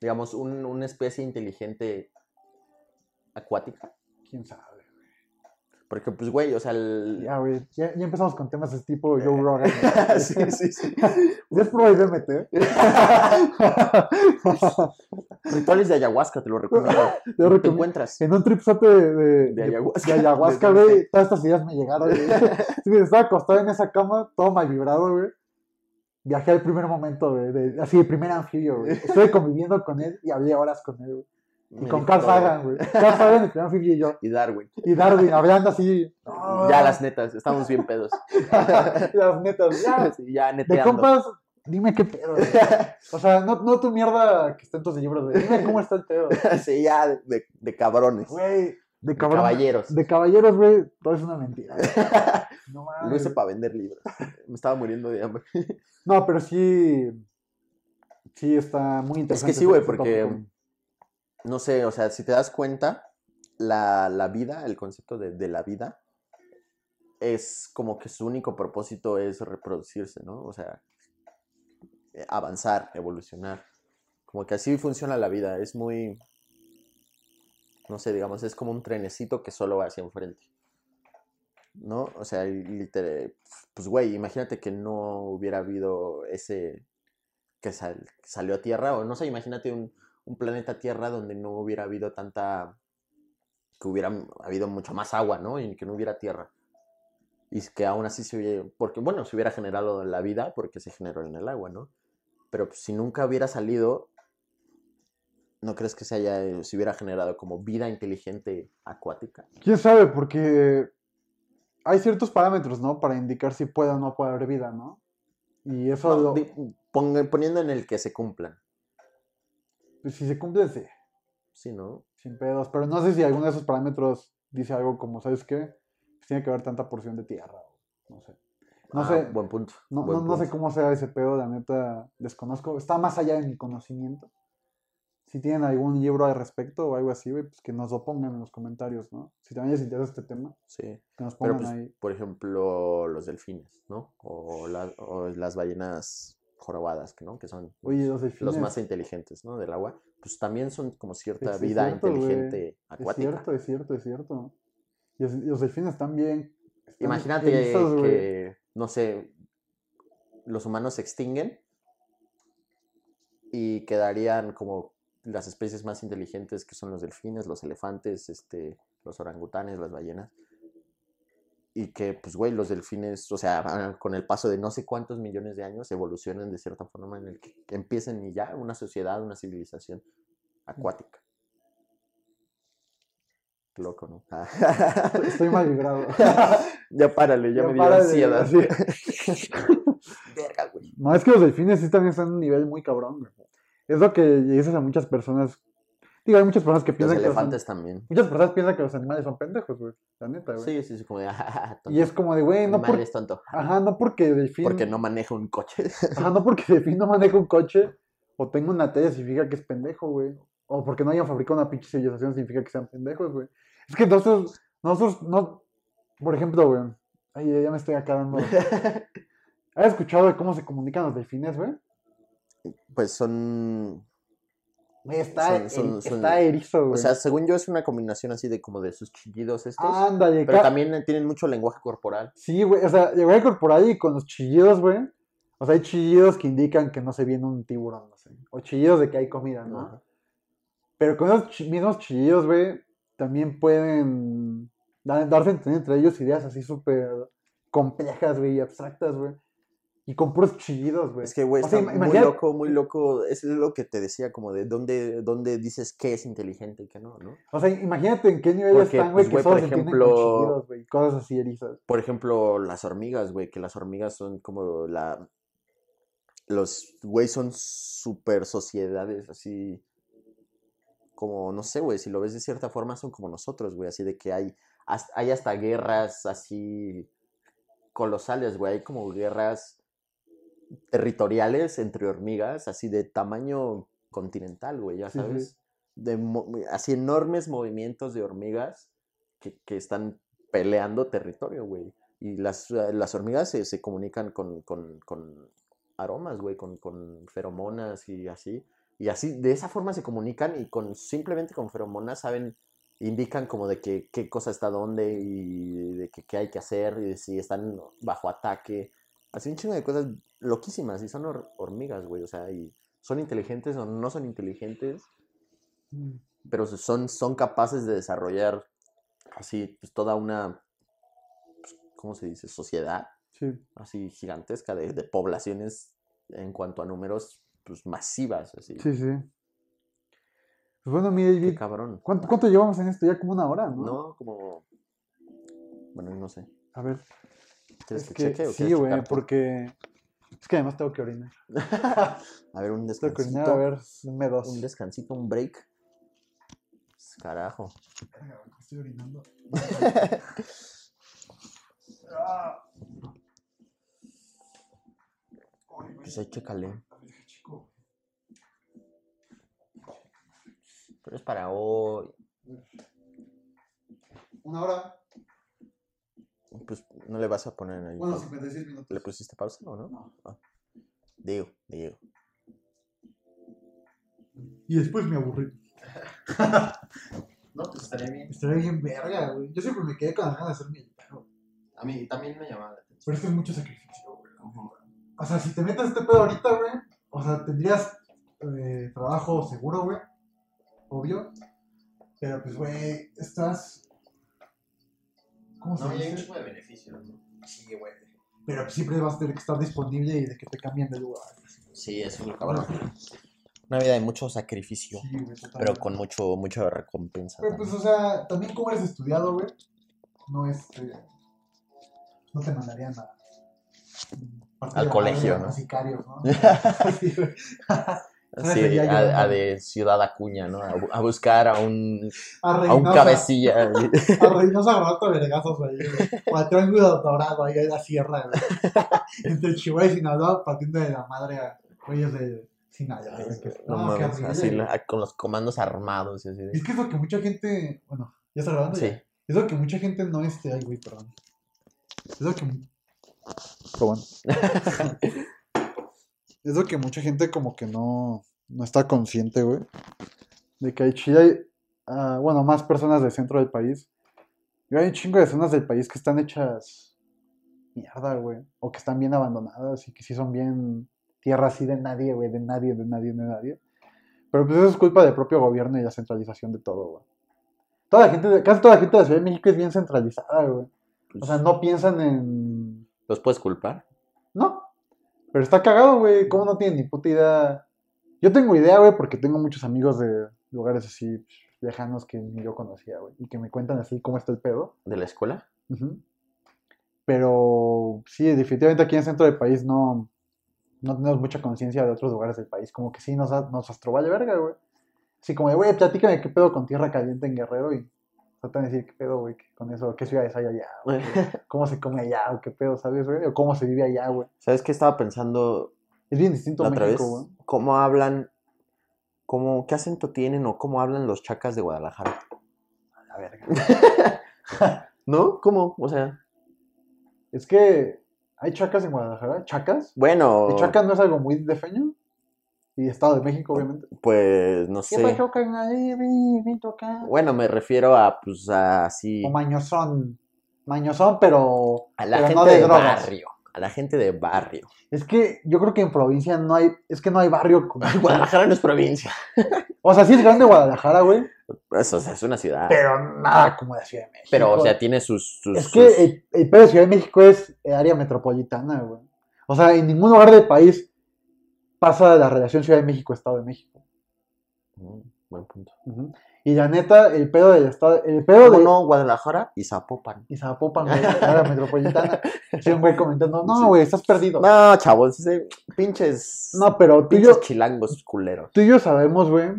Digamos, un- una especie inteligente acuática. ¿Quién sabe? Porque, pues, güey, o sea, el... Ya, güey. Ya, ya empezamos con temas de tipo Joe Rogan. (laughs) sí, sí, sí. (laughs) ¿Ya es prueba de DMT? (laughs) Rituales de ayahuasca, te lo recomiendo. Yo ¿Dónde te encuentras? En un tripsote de, de, De ayahuasca. de ayahuasca, güey. Todas estas ideas me llegaron, güey. Sí, estaba acostado en esa cama, todo mal vibrado, güey. Viajé al primer momento, güey. de- así, el primer anfibio, güey. Estuve conviviendo con él y hablé horas con él, güey. Y con Carl. Sagan, güey. Carl Sagan, el primer y yo. Y Darwin. Y Darwin, hablando así. Ya las netas, estamos bien pedos. (laughs) Las netas, ya. (laughs) Sí, ya De compas, dime qué pedo, güey. (laughs) O sea, no, no tu mierda que está en tus libros, güey. Dime cómo está el pedo. sí, ya de, de- de cabrones. Güey, de De cabrón. caballeros. De caballeros, güey, todo es una mentira. No Lo hice mames. para vender libros. Me estaba muriendo de hambre. No, pero sí. Sí, está muy Es interesante. que sí, güey, porque, tópico. No sé, o sea, si te das cuenta, la, la vida, el concepto de, de la vida, es como que su único propósito es reproducirse, ¿no? O sea, eh, avanzar, evolucionar. Como que así funciona la vida, es muy, no sé, digamos, es como un trenecito que solo va hacia enfrente. ¿No? O sea, pues güey, imagínate que no hubiera habido ese que, sal- salió a Tierra, o no sé, imagínate un, un planeta Tierra donde no hubiera habido tanta, que hubiera habido mucho más agua, ¿no? Y que no hubiera tierra. Y que aún así se hubiera, porque bueno, se hubiera generado la vida porque se generó en el agua, ¿no? Pero pues, si nunca hubiera salido, ¿no crees que se haya, eh, se hubiera generado como vida inteligente acuática? ¿Quién sabe? Porque hay ciertos parámetros, ¿no? Para indicar si puede o no puede haber vida, ¿no? Y eso, No, lo- poniendo en el que se cumplan, si se cumple, sí, ¿sí, no? sin pedos. Pero no sé si alguno de esos parámetros dice algo como, ¿sabes qué? Pues tiene que haber tanta porción de tierra. No sé. No Ah, sé. Buen punto. No, buen no, no sé cómo sea ese pedo, la neta, desconozco. Está más allá de mi conocimiento. Si tienen algún libro al respecto o algo así, pues que nos lo pongan en los comentarios, ¿no? Si también les interesa este tema, Sí. que nos Pero, pongan pues, ahí. por ejemplo, los delfines, ¿no? O, la- o las ballenas jorobadas, que, ¿no? Que son Oye, los, más inteligentes, ¿no? Del agua. Pues también son como cierta Es vida cierto, inteligente Es acuática. cierto, es cierto, es cierto. Y los, y los delfines están Imagínate que, no sé, los humanos se extinguen y quedarían como las especies más inteligentes que son los delfines, los elefantes, este, los orangutanes, las ballenas. Y que, pues, güey, los delfines, o sea, van con el paso de no sé cuántos millones de años, evolucionen de cierta forma en el que empiecen y ya una sociedad, una civilización acuática. Qué loco, ¿no? Estoy mal vibrado. (laughs) ya párale, ya, Ya me dio ansiedad. así. (laughs) Verga, güey. No, es que los delfines sí también están en un nivel muy cabrón, güey. Es lo que dices a muchas personas. Digo, hay muchas personas que Los piensan que los, elefantes también. muchas personas piensan que los animales son pendejos, güey. La neta, güey. Sí, sí, sí, como de, (laughs) ah, tonto. Y es como de, güey, no por... es tonto. Ajá, no porque delfín... Porque no maneja un coche. (laughs) Ajá, no porque delfín no maneja un coche o tenga una tele significa que es pendejo, güey. O porque no hayan fabricado una pinche civilización significa que sean pendejos, güey. Es que nosotros, nosotros, no... Por ejemplo, güey. Ay, ya me estoy acá dando... (laughs) ¿Has escuchado de cómo se comunican los delfines, güey? pues son. Está, Son- son- eri- son- está erizo, güey. O sea, según yo, es una combinación así de como de sus chillidos estos. Ándale, pero también tienen mucho lenguaje corporal. Sí, güey, o sea, a corporal y con los chillidos, güey. O sea, hay chillidos que indican que no se viene un tiburón, no sé. O chillidos de que hay comida, ¿no? Ajá. Pero con esos mismos chillidos, güey, también pueden da- darse a entender entre ellos ideas así súper complejas, güey, y abstractas, güey. Y con puros chillidos, güey. Es que, güey, O sea, está muy loco, muy loco. Es lo que te decía, como de dónde, dónde dices que es inteligente y que no, ¿no? O sea, imagínate en qué nivel Porque, están, güey, pues, que por ejemplo- con chillidos, güey. Cosas así erizas. Por ejemplo, las hormigas, güey, que las hormigas son como la... Los, güey, son super sociedades así... Como, no sé, güey, si lo ves de cierta forma son como nosotros, güey, así de que hay, hay hasta guerras así colosales, güey, hay como guerras territoriales entre hormigas, así de tamaño continental, güey, ya sabes. De así enormes movimientos de hormigas que, que están peleando territorio, güey. Y las, las hormigas se, se comunican con, con- con aromas, güey, con, con feromonas y así. Y así, de esa forma se comunican y con simplemente con feromonas saben, indican como de que, qué cosa está dónde y de que, qué hay que hacer y de si están bajo ataque. Así un chingo de cosas loquísimas y son hor- hormigas, güey. O sea, y son inteligentes o no son inteligentes, Mm. pero son, son capaces de desarrollar así pues, toda una, pues, ¿cómo se dice? Sociedad Sí. así gigantesca de, de poblaciones en cuanto a números pues masivas, así. Sí, sí. Pues bueno, mi Qué David, cabrón. ¿cuánto, cuánto llevamos en esto? Ya como una hora, ¿no? No, como... Bueno, no sé. A ver. ¿Quieres Es que, que, cheque o sí, güey, porque... Es que además tengo que orinar. (laughs) A ver, un Tengo que descansito. orinar, a ver, me dos. Un descansito, un break. Pues, Carajo. Estoy orinando. (laughs) Pues ahí chécale. Pero es para hoy. Una hora. Pues no le vas a poner ahí. Bueno, pausa. 56 minutos. ¿Le pusiste pausa o no? No. Ah. Digo, digo. Y después me aburrí. (laughs) No, pues estaría bien. Estaría bien verga, güey. Yo siempre me quedé con las ganas de ser militar, güey. A mí también me llamaba la atención. Pero es que es mucho sacrificio, güey. O sea, si te metes este pedo ahorita, güey, o sea, tendrías eh, trabajo seguro, güey. Obvio. Pero pues, güey, estás. ¿Cómo se dice? de beneficios. Sí, güey. Pero pues, siempre vas a tener que estar disponible y de que te cambien de lugar. Sí, eso es lo cabrón. Una vida de mucho sacrificio, Sí, güey, pero con mucho, mucha recompensa. Pero pues, también. o sea, también como eres estudiado, güey, no este. No te mandarían a. partir Al colegio, madre a ¿no? sicarios, ¿no? (laughs) Sí, (laughs) güey. ¿sabes? Sí, Sería (laughs) yo, a, de Ciudad Acuña, ¿no? A, bu- a buscar a un, A a un cabecilla. (laughs) A Reynosa agarrando vergazos ahí, güey. O a Triángulo Dorado, ahí en la sierra, güey. (laughs) Entre Chihuahua y Sinaloa, partiendo de la madre a güeyes de Sinaloa. que- No, mames, así la- con los comandos armados y así de- Es que es lo que mucha gente. Bueno, ¿ya está grabando? Sí. ya? Es lo que mucha gente no este. Ay, güey, perdón. Es lo que. Perdón. es lo que mucha gente como que no, no está consciente, güey. De que hay Chile hay, ah, bueno, más personas del centro del país. Y hay un chingo de zonas del país que están hechas mierda, güey. O que están bien abandonadas y que sí son bien tierra así de nadie, güey, de nadie, de nadie, de nadie. Pero pues eso es culpa del propio gobierno y la centralización de todo, güey. Toda la gente, casi toda la gente de la Ciudad de México es bien centralizada, güey. O sea, no piensan en... ¿Los puedes culpar? No. Pero está cagado, güey. ¿Cómo no tienen ni puta idea? Yo tengo idea, güey, porque tengo muchos amigos de lugares así lejanos que ni yo conocía, güey. Y que me cuentan así cómo está el pedo. ¿De la escuela? Ujú. Pero sí, definitivamente aquí en el centro del país no, no tenemos mucha conciencia de otros lugares del país. Como que sí nos, nos astrobale verga, güey. Así como de, güey, platícame qué pedo con tierra caliente en Guerrero y tratan de decir qué pedo, güey, con eso, qué ciudades hay allá, güey, (laughs) cómo se come allá, o qué pedo, ¿sabes, güey? O cómo se vive allá, güey. ¿Sabes qué estaba pensando Es bien distinto a vez? México, güey. ¿Cómo hablan? Cómo, ¿Qué acento tienen o cómo hablan los chacas de Guadalajara? A la verga. (laughs) ¿No? ¿Cómo? O sea, Es que hay chacas en Guadalajara, chacas. bueno, ¿Y chacas no es algo muy de feño? Y Estado de México, obviamente. pues no ¿Qué sé. Eh. Bueno, me refiero a, pues, a así, O mañosón. Mañosón, pero, a la pero gente no de de drogas. barrio. A la gente de barrio. Es que yo creo que en provincia no hay, es que no hay barrio como... (laughs) Guadalajara no es provincia. (laughs) O sea, sí es grande Guadalajara, güey, Eso, o sea, es una ciudad. pero nada como la Ciudad de México. Pero, o sea, tiene sus... sus- Es sus- que el, el pedo de Ciudad de México es el área metropolitana, güey. O sea, en ningún lugar del país pasa la relación Ciudad de México-Estado de México. Mm, buen punto. Ujú. Y la neta, el pedo del Estado, el pedo de... Uno, Guadalajara y Zapopan. Y Zapopan, güey, la metropolitana. Sí, un güey comentando, no, güey, estás perdido. No, chavos, ese pinches... No, pero tú y yo, chilangos culeros. tú y yo sabemos, güey,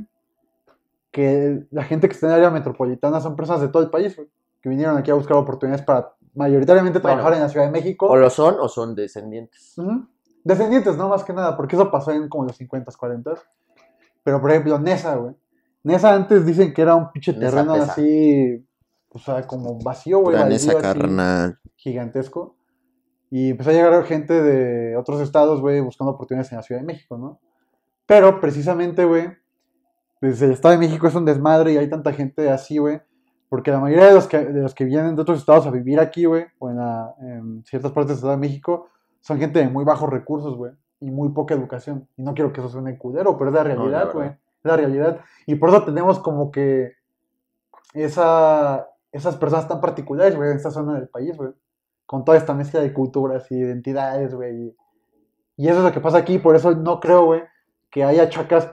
que la gente que está en el área metropolitana son personas de todo el país, güey, que vinieron aquí a buscar oportunidades para mayoritariamente trabajar Bueno. en la Ciudad de México. O lo son o son descendientes. Descendientes, no más que nada, porque eso pasó en como los 50, 40. Pero por ejemplo, Nesa, güey. Nesa antes dicen que era un pinche terreno así, o sea, como vacío, güey. Nesa, carnal. gigantesco. Y empezó a llegar gente de otros estados, güey, buscando oportunidades en la Ciudad de México, ¿no? Pero precisamente, güey, pues el Estado de México es un desmadre y hay tanta gente así, güey. Porque la mayoría de los que, de los que vienen de otros estados a vivir aquí, güey, o en, la- en ciertas partes del Estado de México, son gente de muy bajos recursos, güey, y muy poca educación. Y no quiero que eso suene culero, pero es la realidad, güey. La realidad. Y por eso tenemos como que esa, esas personas tan particulares, güey, en esta zona del país, güey. Con toda esta mezcla de culturas y identidades, güey. Y, eso es lo que pasa aquí. Por eso no creo, güey, que haya chacas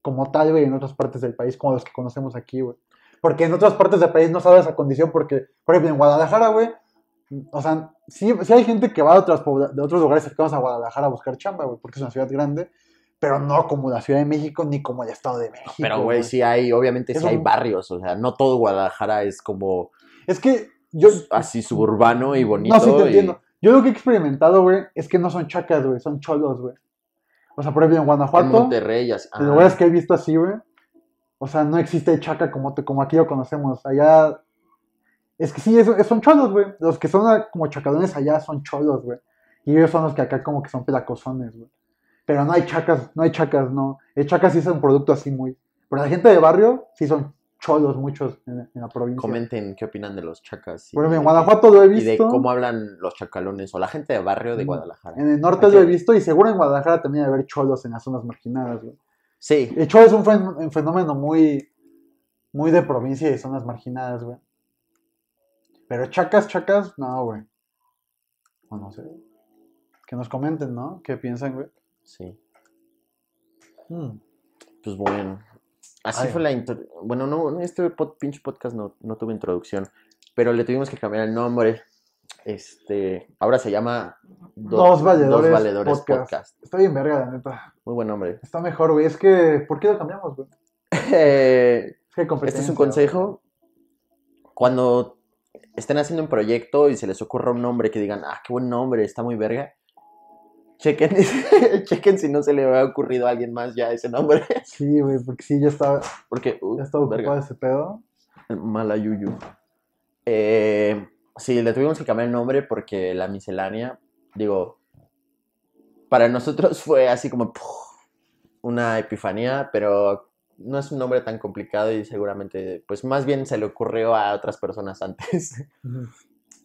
como tal, güey, en otras partes del país, como los que conocemos aquí, güey. Porque en otras partes del país no sabe esa condición, porque, por ejemplo, en Guadalajara, güey, o sea, sí, sí hay gente que va de, otras, de otros lugares cercanos a Guadalajara a buscar chamba, güey, porque es una ciudad grande, pero no como la Ciudad de México ni como el Estado de México. Pero, güey, sí hay, obviamente sí hay barrios, o sea, no todo Guadalajara es como Es que yo, así suburbano y bonito. No, sí te y- entiendo. Yo lo que he experimentado, güey, es que no son chacas, güey, son cholos, güey. O sea, por ejemplo, en En Guanajuato, Monterrey, así. los lugares que he visto así, güey, o sea, no existe chaca como, te- como aquí lo conocemos. Allá, es que sí, es- es- son cholos, güey. Los que son ah, como chacalones allá son cholos, güey. Y ellos son los que acá como que son pelacosones, güey. Pero no hay chacas, no hay chacas, no. El chacas sí es un producto así muy... Pero la gente de barrio sí son cholos muchos en, en la provincia. Comenten qué opinan de los chacas. ejemplo, en Guanajuato lo he Y de visto. cómo hablan los chacalones o la gente de barrio de Mm. Guadalajara. En el norte Aquí- lo he visto y seguro en Guadalajara también debe haber cholos en las zonas marginadas, güey. Sí, El cholo es un, fen- un fenómeno muy, muy de provincia y de zonas marginadas, güey. Pero chacas, chacas, no, güey. O no sé. Que nos comenten, ¿no? ¿Qué piensan, güey? Sí. Mm. Pues bueno. Así Ay. fue la. Bueno, no, este pod- pinche podcast no, no tuvo introducción. Pero le tuvimos que cambiar el nombre. Este. Ahora se llama Do- Dos Valedores Dos Valedores Podcast. Podcast. Está bien verga, la neta. Muy buen nombre. Está mejor, güey. Es que, ¿por qué lo cambiamos, güey? (laughs) Eh, Es que hay este es un consejo. Cuando estén haciendo un proyecto y se les ocurra un nombre que digan, ah, qué buen nombre, está muy verga. Chequen, (laughs) chequen si no se le ha ocurrido a alguien más ya ese nombre. Sí, güey, porque sí, ya estaba, Porque, uh, ya estaba ocupado ese pedo. Malayuyu. Eh, sí, le tuvimos que cambiar el nombre porque la miscelánea, digo, para nosotros fue así como una epifanía, pero no es un nombre tan complicado y seguramente, pues más bien se le ocurrió a otras personas antes.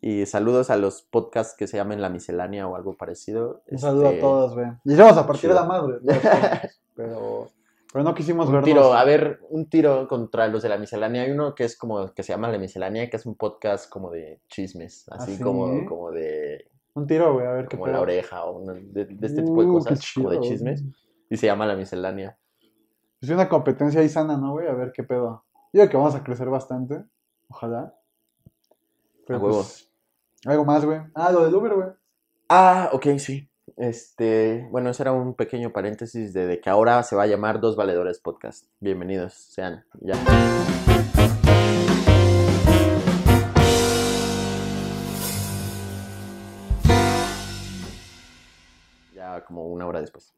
Y saludos a los podcasts que se llamen La Miscelánea o algo parecido. Un saludo Este, a todos, güey. Y vamos a partir de la madre. (laughs) Pero, pero no quisimos tiro, a ver, un tiro contra los de la miscelánea. Hay uno que es como, que se llama La Miscelánea, que es un podcast como de chismes, así ¿Ah, sí? como, como de, Un tiro, güey, a ver qué como. La Oreja o una- de, de este tipo de Uh, cosas, como de chismes, y se llama La Miscelánea. Es una competencia ahí sana, ¿no, güey? A ver qué pedo. Creo que vamos a crecer bastante. Ojalá. Pero A huevo. pues, algo más, güey. Ah, lo del Uber, güey. Ah, ok, sí. Este, bueno, ese era un pequeño paréntesis de, de que ahora se va a llamar Dos Valedores Podcast. Bienvenidos, sean, ya. Ya como una hora después.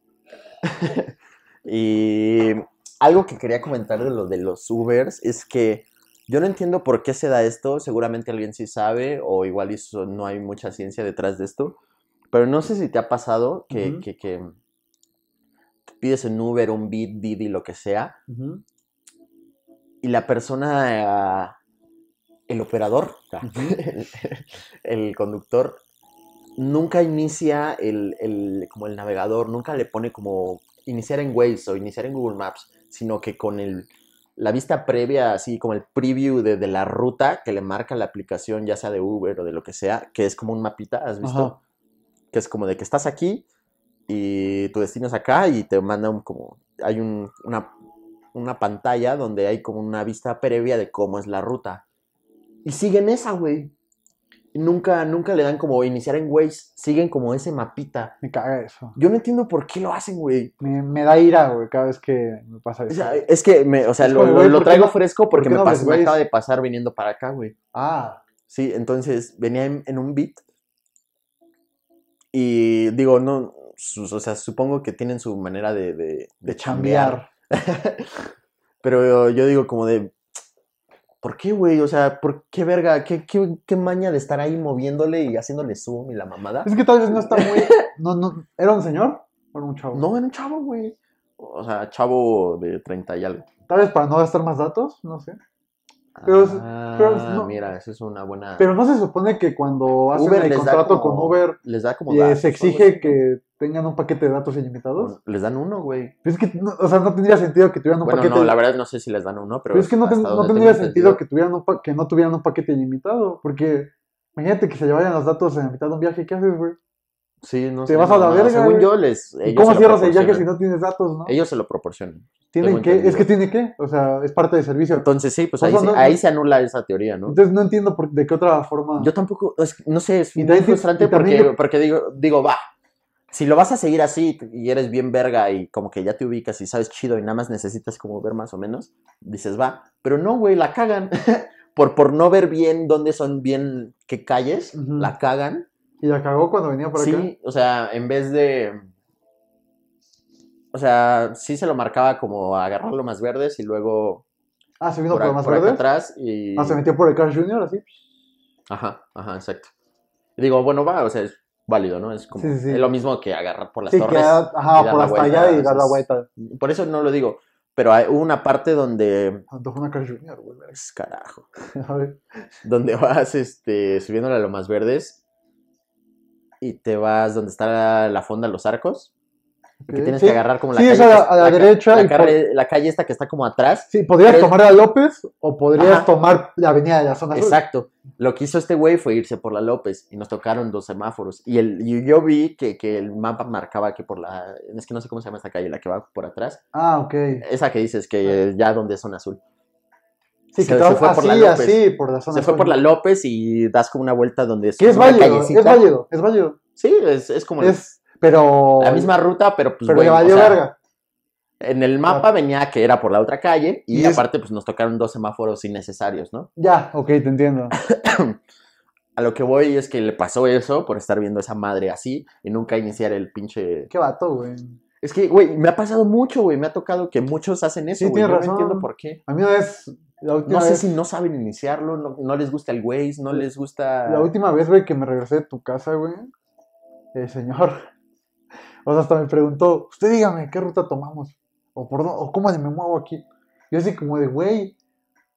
(laughs) y algo que quería comentar de lo de los Ubers es que yo no entiendo por qué se da esto, seguramente alguien sí sabe, o igual no hay mucha ciencia detrás de esto, pero no sé si te ha pasado que, que pides en Uber, un Bit, Didi, lo que sea, y la persona, el operador, (laughs) el, el conductor, nunca inicia el, el- como el navegador, nunca le pone como iniciar en Waze o iniciar en Google Maps, sino que con el, la vista previa, así como el preview de, de la ruta que le marca la aplicación, ya sea de Uber o de lo que sea, que es como un mapita, ¿has visto? Ajá. Que es como de que estás aquí y tu destino es acá y te manda un como, hay un- una, una pantalla donde hay como una vista previa de cómo es la ruta. Y siguen esa, güey. Nunca, nunca le dan como iniciar en Waze, siguen como ese mapita. Me caga eso. Yo no entiendo por qué lo hacen, güey. Me, me da ira, güey, cada vez que me pasa O eso. sea, es que, me, o sea, lo, como, lo- güey, lo ¿por qué traigo no- fresco porque por me, no acaba de pasar viniendo para acá, güey. ah, Sí, entonces venía en, en un beat. Y digo, no, sus- o sea, supongo que tienen su manera de, de, de chambear. (laughs) Pero yo digo como de, ¿por qué, güey? O sea, ¿por qué verga? ¿Qué, qué, qué maña de estar ahí moviéndole y haciéndole zoom y la mamada? Es que tal vez no está muy. (laughs) No, no, ¿Era un señor o era un chavo? No, era un chavo, güey. O sea, chavo de 30 y algo. Tal vez para no gastar más datos, no sé. Pero ah, pero no- mira, eso es una buena... Pero no se supone que cuando hacen Uber el contrato como- con Uber les da como eh, datos se exige que tengan un paquete de datos ilimitados. Les dan uno, güey. Es que, no- o sea, no tendría sentido que tuvieran un Bueno, paquete. no, la verdad no sé si les dan uno, pero... pero es que no, ten- no tendría sentido que, tuvieran un pa- que no tuvieran un paquete ilimitado. Porque imagínate que se llevaran los datos en la mitad de un viaje. ¿Qué haces, güey? Sí, no Te sé, vas a la verga, Según güey. yo, les... ¿Y cómo cierras el viaje si no tienes datos, no? Ellos se lo proporcionan. Tienen que, es que tiene que, o sea, es parte del servicio. Entonces sí, pues O ahí, sea, se- no- ahí se anula esa teoría, ¿no? Entonces no entiendo por- de qué otra forma. Yo tampoco, es- no sé, es muy frustrante porque, porque digo, digo, va, si lo vas a seguir así y eres bien verga y como que ya te ubicas y sabes chido y nada más necesitas como ver más o menos, dices, va, pero no, güey, la cagan. (laughs) por, por no ver bien dónde son bien qué calles, la cagan. Y la cagó cuando venía por acá. Sí, o sea, en vez de... O sea, sí se lo marcaba como agarrarlo más verdes y luego Ah, se vino por, por, más por acá verdes. atrás y... Ah, se metió por el Carl Jr. así. Ajá, ajá, exacto. Y digo, bueno, va, o sea, válido, ¿no? Es como, Sí, sí, sí. es lo mismo que agarrar por las Sí, que torres. ajá, y por la hasta vuelta, allá y dar la vuelta. Por eso no lo digo, pero hay una parte donde, una güey. pues, carajo, (laughs) A ver. donde vas, este, subiéndole a lo más verdes y te vas donde está la, la fonda Los Arcos, que tienes Sí, que agarrar como la sí, calle, es a la- a la derecha la, y por- carre- la calle esta que está como atrás. Sí, podrías Pero- tomar a López o podrías Ajá. tomar la avenida de la zona sur. Exacto. Lo que hizo este güey fue irse por la López y nos tocaron dos semáforos. Y, el, y yo vi que, que el mapa marcaba que por la. Es que no sé cómo se llama esta calle, la que va por atrás. Ah, ok. Esa que dices que ya donde es zona azul. Sí, se- que se fue vas por la así, López. así, por la zona Se fue por la López y das como una vuelta donde es. Que es una válido, callecita. es válido, es válido. Sí, es, es como Es, pero... la misma ruta, pero pues. Pero güey, le o valió sea, verga. En el mapa venía que era por la otra calle y, Y es- aparte, pues nos tocaron dos semáforos innecesarios, ¿no? Ya, ok, te entiendo. (coughs) A lo que voy es que le pasó eso por estar viendo esa madre así y nunca iniciar el pinche Qué vato, güey. Es que, güey, me ha pasado mucho, güey. Me ha tocado que muchos hacen eso, Sí, güey. Yo tienes no razón. entiendo por qué. A mí una vez... La última No sé si no saben iniciarlo, no, no les gusta el Waze, no les gusta... La última vez, güey, que me regresé de tu casa, güey, el señor, o sea, hasta me preguntó, usted dígame, ¿qué ruta tomamos? O, por dó- o cómo me muevo aquí. Yo así como de, güey,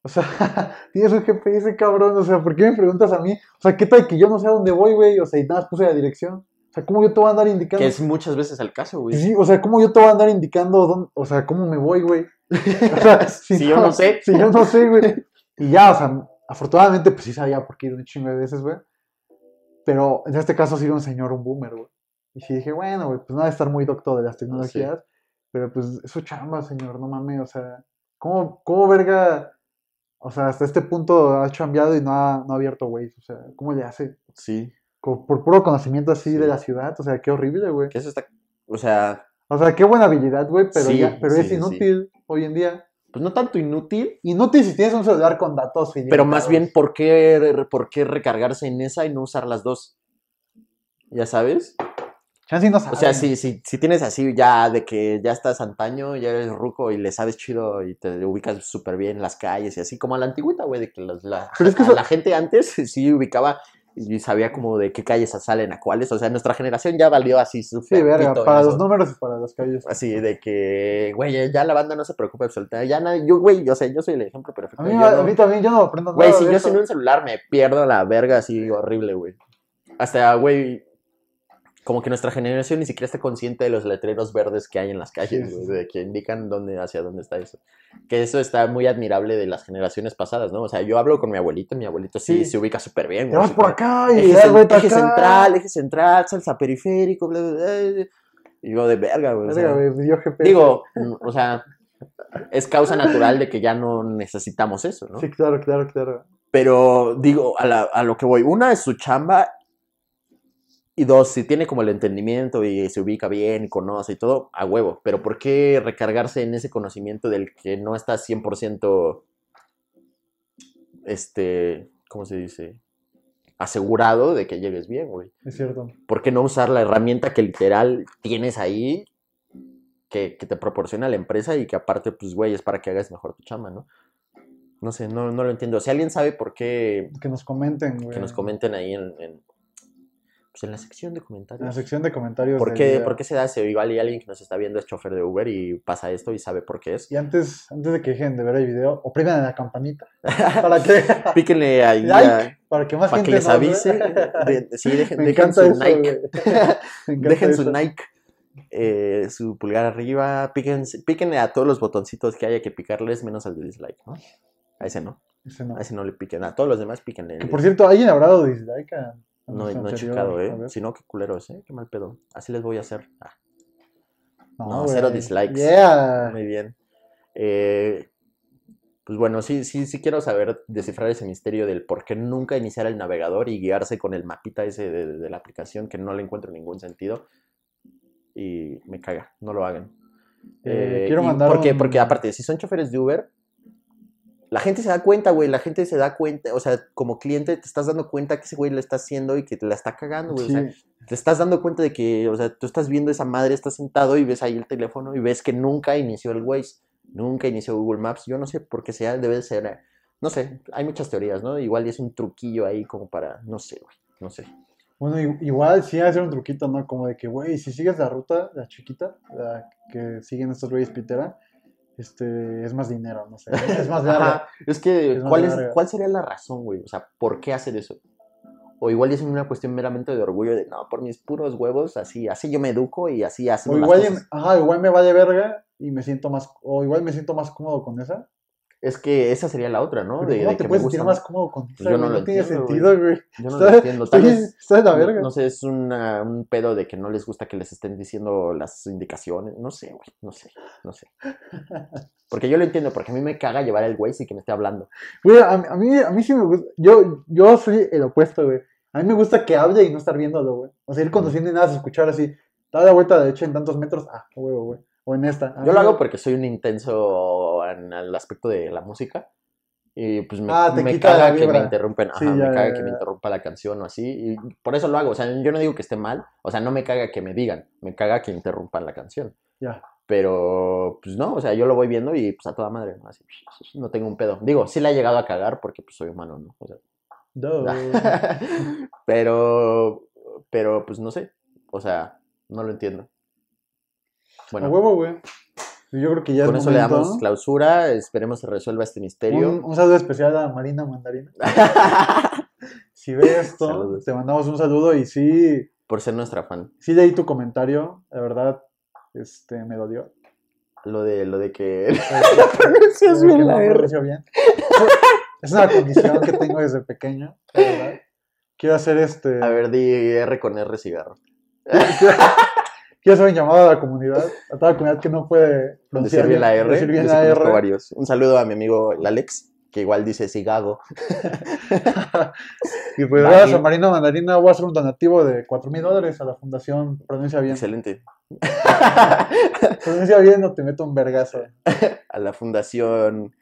o sea, (laughs) tienes un GPS, cabrón, o sea, ¿por qué me preguntas a mí? O sea, ¿qué tal que yo no sé a dónde voy, güey? O sea, y nada más puse la dirección. O sea, ¿cómo yo te voy a andar indicando? Que es muchas veces el caso, güey. Sí, o sea, ¿cómo yo te voy a andar indicando dónde, o sea, cómo me voy, güey? O sea, (laughs) Si yo no sé. (laughs) Si yo no sé, güey. Y ya, o sea, afortunadamente, pues sí sabía por qué ir un chingo de veces, güey. Pero en este caso sí era un señor, un boomer, güey. Y sí dije, bueno, pues no debe estar muy doctor de las tecnologías. Pero pues es su chamba, señor, no mames, o sea, ¿cómo, cómo verga? O sea, hasta este punto ha chambeado y no ha, no ha abierto, güey. O sea, ¿cómo le hace? Sí. Por puro conocimiento así Sí. de la ciudad, o sea, qué horrible, güey. Que eso está... O sea, O sea, qué buena habilidad, güey, pero, Sí, ya, pero es inútil hoy en día. pues no tanto inútil, Inútil si tienes un celular con datos pero más bien, ¿por qué, ¿por qué recargarse en esa y no usar las dos? ¿Ya sabes? Chance O sea, si, si, si tienes así ya de que ya estás antaño, ya eres ruco y le sabes chido y te ubicas súper bien en las calles y así, como a la antigüita, güey, de que los- la, Pero es que a eso- la gente antes (laughs) sí ubicaba y sabía como de qué calles salen a cuáles. O sea, nuestra generación ya valió así súper. Sí, verga, para los números y para las calles. Así de que, güey, ya la banda no se preocupa absolutamente. Ya nadie, yo, güey, yo sé, yo soy el ejemplo perfecto. A mí, yo a no- mí también, yo no aprendo Güey, nada si de yo sin un celular me pierdo la verga así horrible, güey. Hasta, güey, como que nuestra generación ni siquiera está consciente de los letreros verdes que hay en las calles, de que indican dónde, hacia dónde está eso. Que eso está muy admirable de las generaciones pasadas, ¿no? O sea, yo hablo con mi abuelito, mi abuelito sí, Sí. se ubica súper bien, Te vas por acá y Eje, das cen- vuelta eje acá. central, eje central, salsa periférico, bla, bla, bla. Y yo de verga, güey. o sea, GPS. digo, mm, o sea, es causa natural de que ya no necesitamos eso, ¿no? Sí, claro, claro, claro. Pero digo, a, la- a lo que voy, una es su chamba y dos, si tiene como el entendimiento y se ubica bien y conoce y todo, a huevo. Pero ¿por qué recargarse en ese conocimiento del que no está 100%, este, ¿cómo se dice? asegurado de que llegues bien, güey. Es cierto. ¿Por qué no usar la herramienta que literal tienes ahí, que, que te proporciona la empresa y que aparte, pues, güey, es para que hagas mejor tu chamba, ¿no? No sé, no, no lo entiendo. Si alguien sabe por qué, Que nos comenten, güey. que nos comenten ahí en, en, pues, en la sección de En la comentarios. sección de comentarios. ¿Por qué, video. ¿Por qué se da eso? Igual hay alguien que nos está viendo es chofer de Uber y pasa esto y sabe por qué es. Y antes, antes de que dejen de ver el video, opriman la campanita (laughs) para que, Píquenle ahí (laughs) Like, para que más para que les avise. De- sí, dejen, dejen su eso, Nike. (laughs) Dejen su eso. Nike, eh, su pulgar arriba, píquense, píquenle a todos los botoncitos que haya que picarles, menos al de dislike, ¿no? A ese no, Ese no. a ese no le piquen, a todos los demás píquenle. Que por cierto, ¿alguien habrá dado dislike a no, no he checado, ¿eh? Si no, qué culeros, ¿eh? Qué mal pedo. Así les voy a hacer. Ah, no, güey. cero dislikes. Yeah. muy bien. Eh, pues bueno, sí, sí, sí quiero saber descifrar ese misterio del por qué nunca iniciar el navegador y guiarse con el mapita ese de, de la aplicación que no le encuentro ningún sentido. Y me caga, no lo hagan. Eh, Eh, quiero mandar ¿por qué? un- Porque aparte, si son choferes de Uber, la gente se da cuenta, güey, la gente se da cuenta, o sea, como cliente te estás dando cuenta que ese güey lo está haciendo y que te la está cagando, güey. O sea, te estás dando cuenta de que, o sea, tú estás viendo esa madre, estás sentado y ves ahí el teléfono y ves que nunca inició el Waze, nunca inició Google Maps. Yo no sé por qué sea, debe de ser, no sé, hay muchas teorías, ¿no? Igual y es un truquillo ahí como para, no sé, güey, no sé. Bueno, igual sí hacer un truquito, ¿no? Como de que, güey, si sigues la ruta, la chiquita, la que siguen estos güeyes Pitera, este, es más dinero, no sé. (laughs) Es más larga. Ajá, es que, Es ¿cuál, es. ¿cuál sería la razón, güey? O sea, ¿por qué hacer eso? O igual es una cuestión meramente de orgullo de, no, por mis puros huevos, así, así yo me educo y así O hacemos las igual, cosas. ajá, igual me va de verga y me siento más, o igual me siento más cómodo con esa. Es que esa sería la otra, ¿no? Pero De, ¿Cómo de te que me puedes sentir más cómodo con esa? yo no güey? lo tiene entiendo, sentido, güey. Yo no lo entiendo. Tal vez, la no, verga. no sé, es una- un pedo de que no les gusta que les estén diciendo las indicaciones. No sé, güey, no sé, no sé. (laughs) Porque yo lo entiendo, porque a mí me caga llevar el güey y que me esté hablando. Güey, a, a mí, a mí sí me gusta. Yo, yo soy el opuesto, güey. A mí me gusta que hable y no estar viéndolo, güey. O sea, ir conduciendo y nada, escuchar así. Da la vuelta derecha en tantos metros. Ah, huevo, güey. O en esta. Yo lo hago me- porque soy un intenso en el aspecto de la música. Y pues me, Ah, me caga que me interrumpen, ajá, Sí, me ya, caga ya, que me ya. interrumpa la canción o así. Y por eso lo hago. O sea, yo no digo que esté mal. O sea, no me caga que me digan. Me caga que interrumpan la canción. Ya. Pero, pues no, o sea, yo lo voy viendo y pues a toda madre, ¿no? Así, no tengo un pedo. Digo, sí la he llegado a cagar porque pues soy humano, ¿no? O sea, (laughs) pero, pero pues no sé. O sea, no lo entiendo. A Bueno, huevo, güey. Yo creo que ya con es eso le damos ¿no? clausura. Esperemos se resuelva este misterio. Un, un saludo especial a Marina Mandarina. (laughs) Si ve esto, Saludos. te mandamos un saludo y sí, Por ser nuestra fan. sí leí tu comentario. La verdad, este, me dolió. Lo de, lo de que (laughs) Creo pronuncias bien la pronuncio bien. Es una condición que tengo desde pequeño, la verdad. Quiero hacer este. A ver, di R con R cigarro. (laughs) Quiero hacer un llamado a la comunidad, a toda la comunidad que no puede pronunciar bien la R. bien la R. varios. Un saludo a mi amigo el Alex, que igual dice cigago. (laughs) Y pues gracias a Marina Mandarina voy a hacer un donativo de 4 mil dólares a la fundación Pronuncia Bien. Excelente. Pronuncia Bien o te meto un vergazo. (laughs) a la fundación,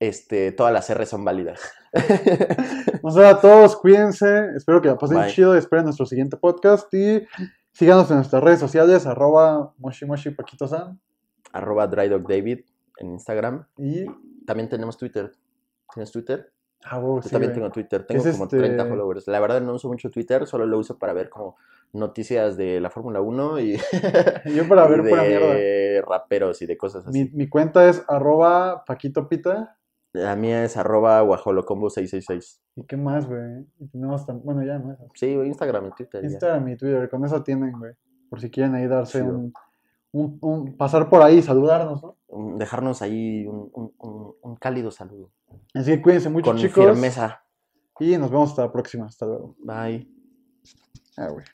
este, todas las R son válidas. (laughs) Nos vemos a todos, cuídense, espero que la pasen Bye. chido, esperen nuestro siguiente podcast y síganos en nuestras redes sociales, arroba moshi moshi paquito san Arroba DryDogDavid en Instagram. y... También tenemos Twitter. ¿Tienes Twitter? Ah, Yo sí, también güey. tengo Twitter. Tengo como este? 30 followers. La verdad no uso mucho Twitter, solo lo uso para ver como noticias de la Fórmula 1 y, (laughs) Yo para (laughs) y ver pura mierda. de raperos y de cosas así. Mi, mi cuenta es arroba paquito pita. La mía es arroba guajolocombo666. ¿Y qué más, güey? Tenemos tam- Bueno, ya, ¿no? Sí, Instagram y Twitter. ya. Instagram y Twitter, con eso tienen, güey. Por si quieren ahí darse un, un, un- Pasar por ahí y saludarnos, ¿no? Dejarnos ahí un, un- cálido saludo. Así que cuídense mucho, Con chicos. firmeza. Y nos vemos hasta la próxima. Hasta luego. Bye. Ah, güey.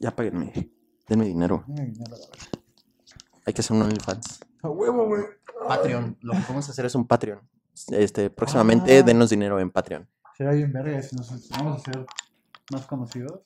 Ya páguenme. Denme dinero. La verdad. Hay que hacer un OnlyFans. A huevo, güey. Patreon. Lo que vamos a hacer es un Patreon. Este, próximamente Ah. denos dinero en Patreon. Será bien verga si nos vamos a ser más conocidos.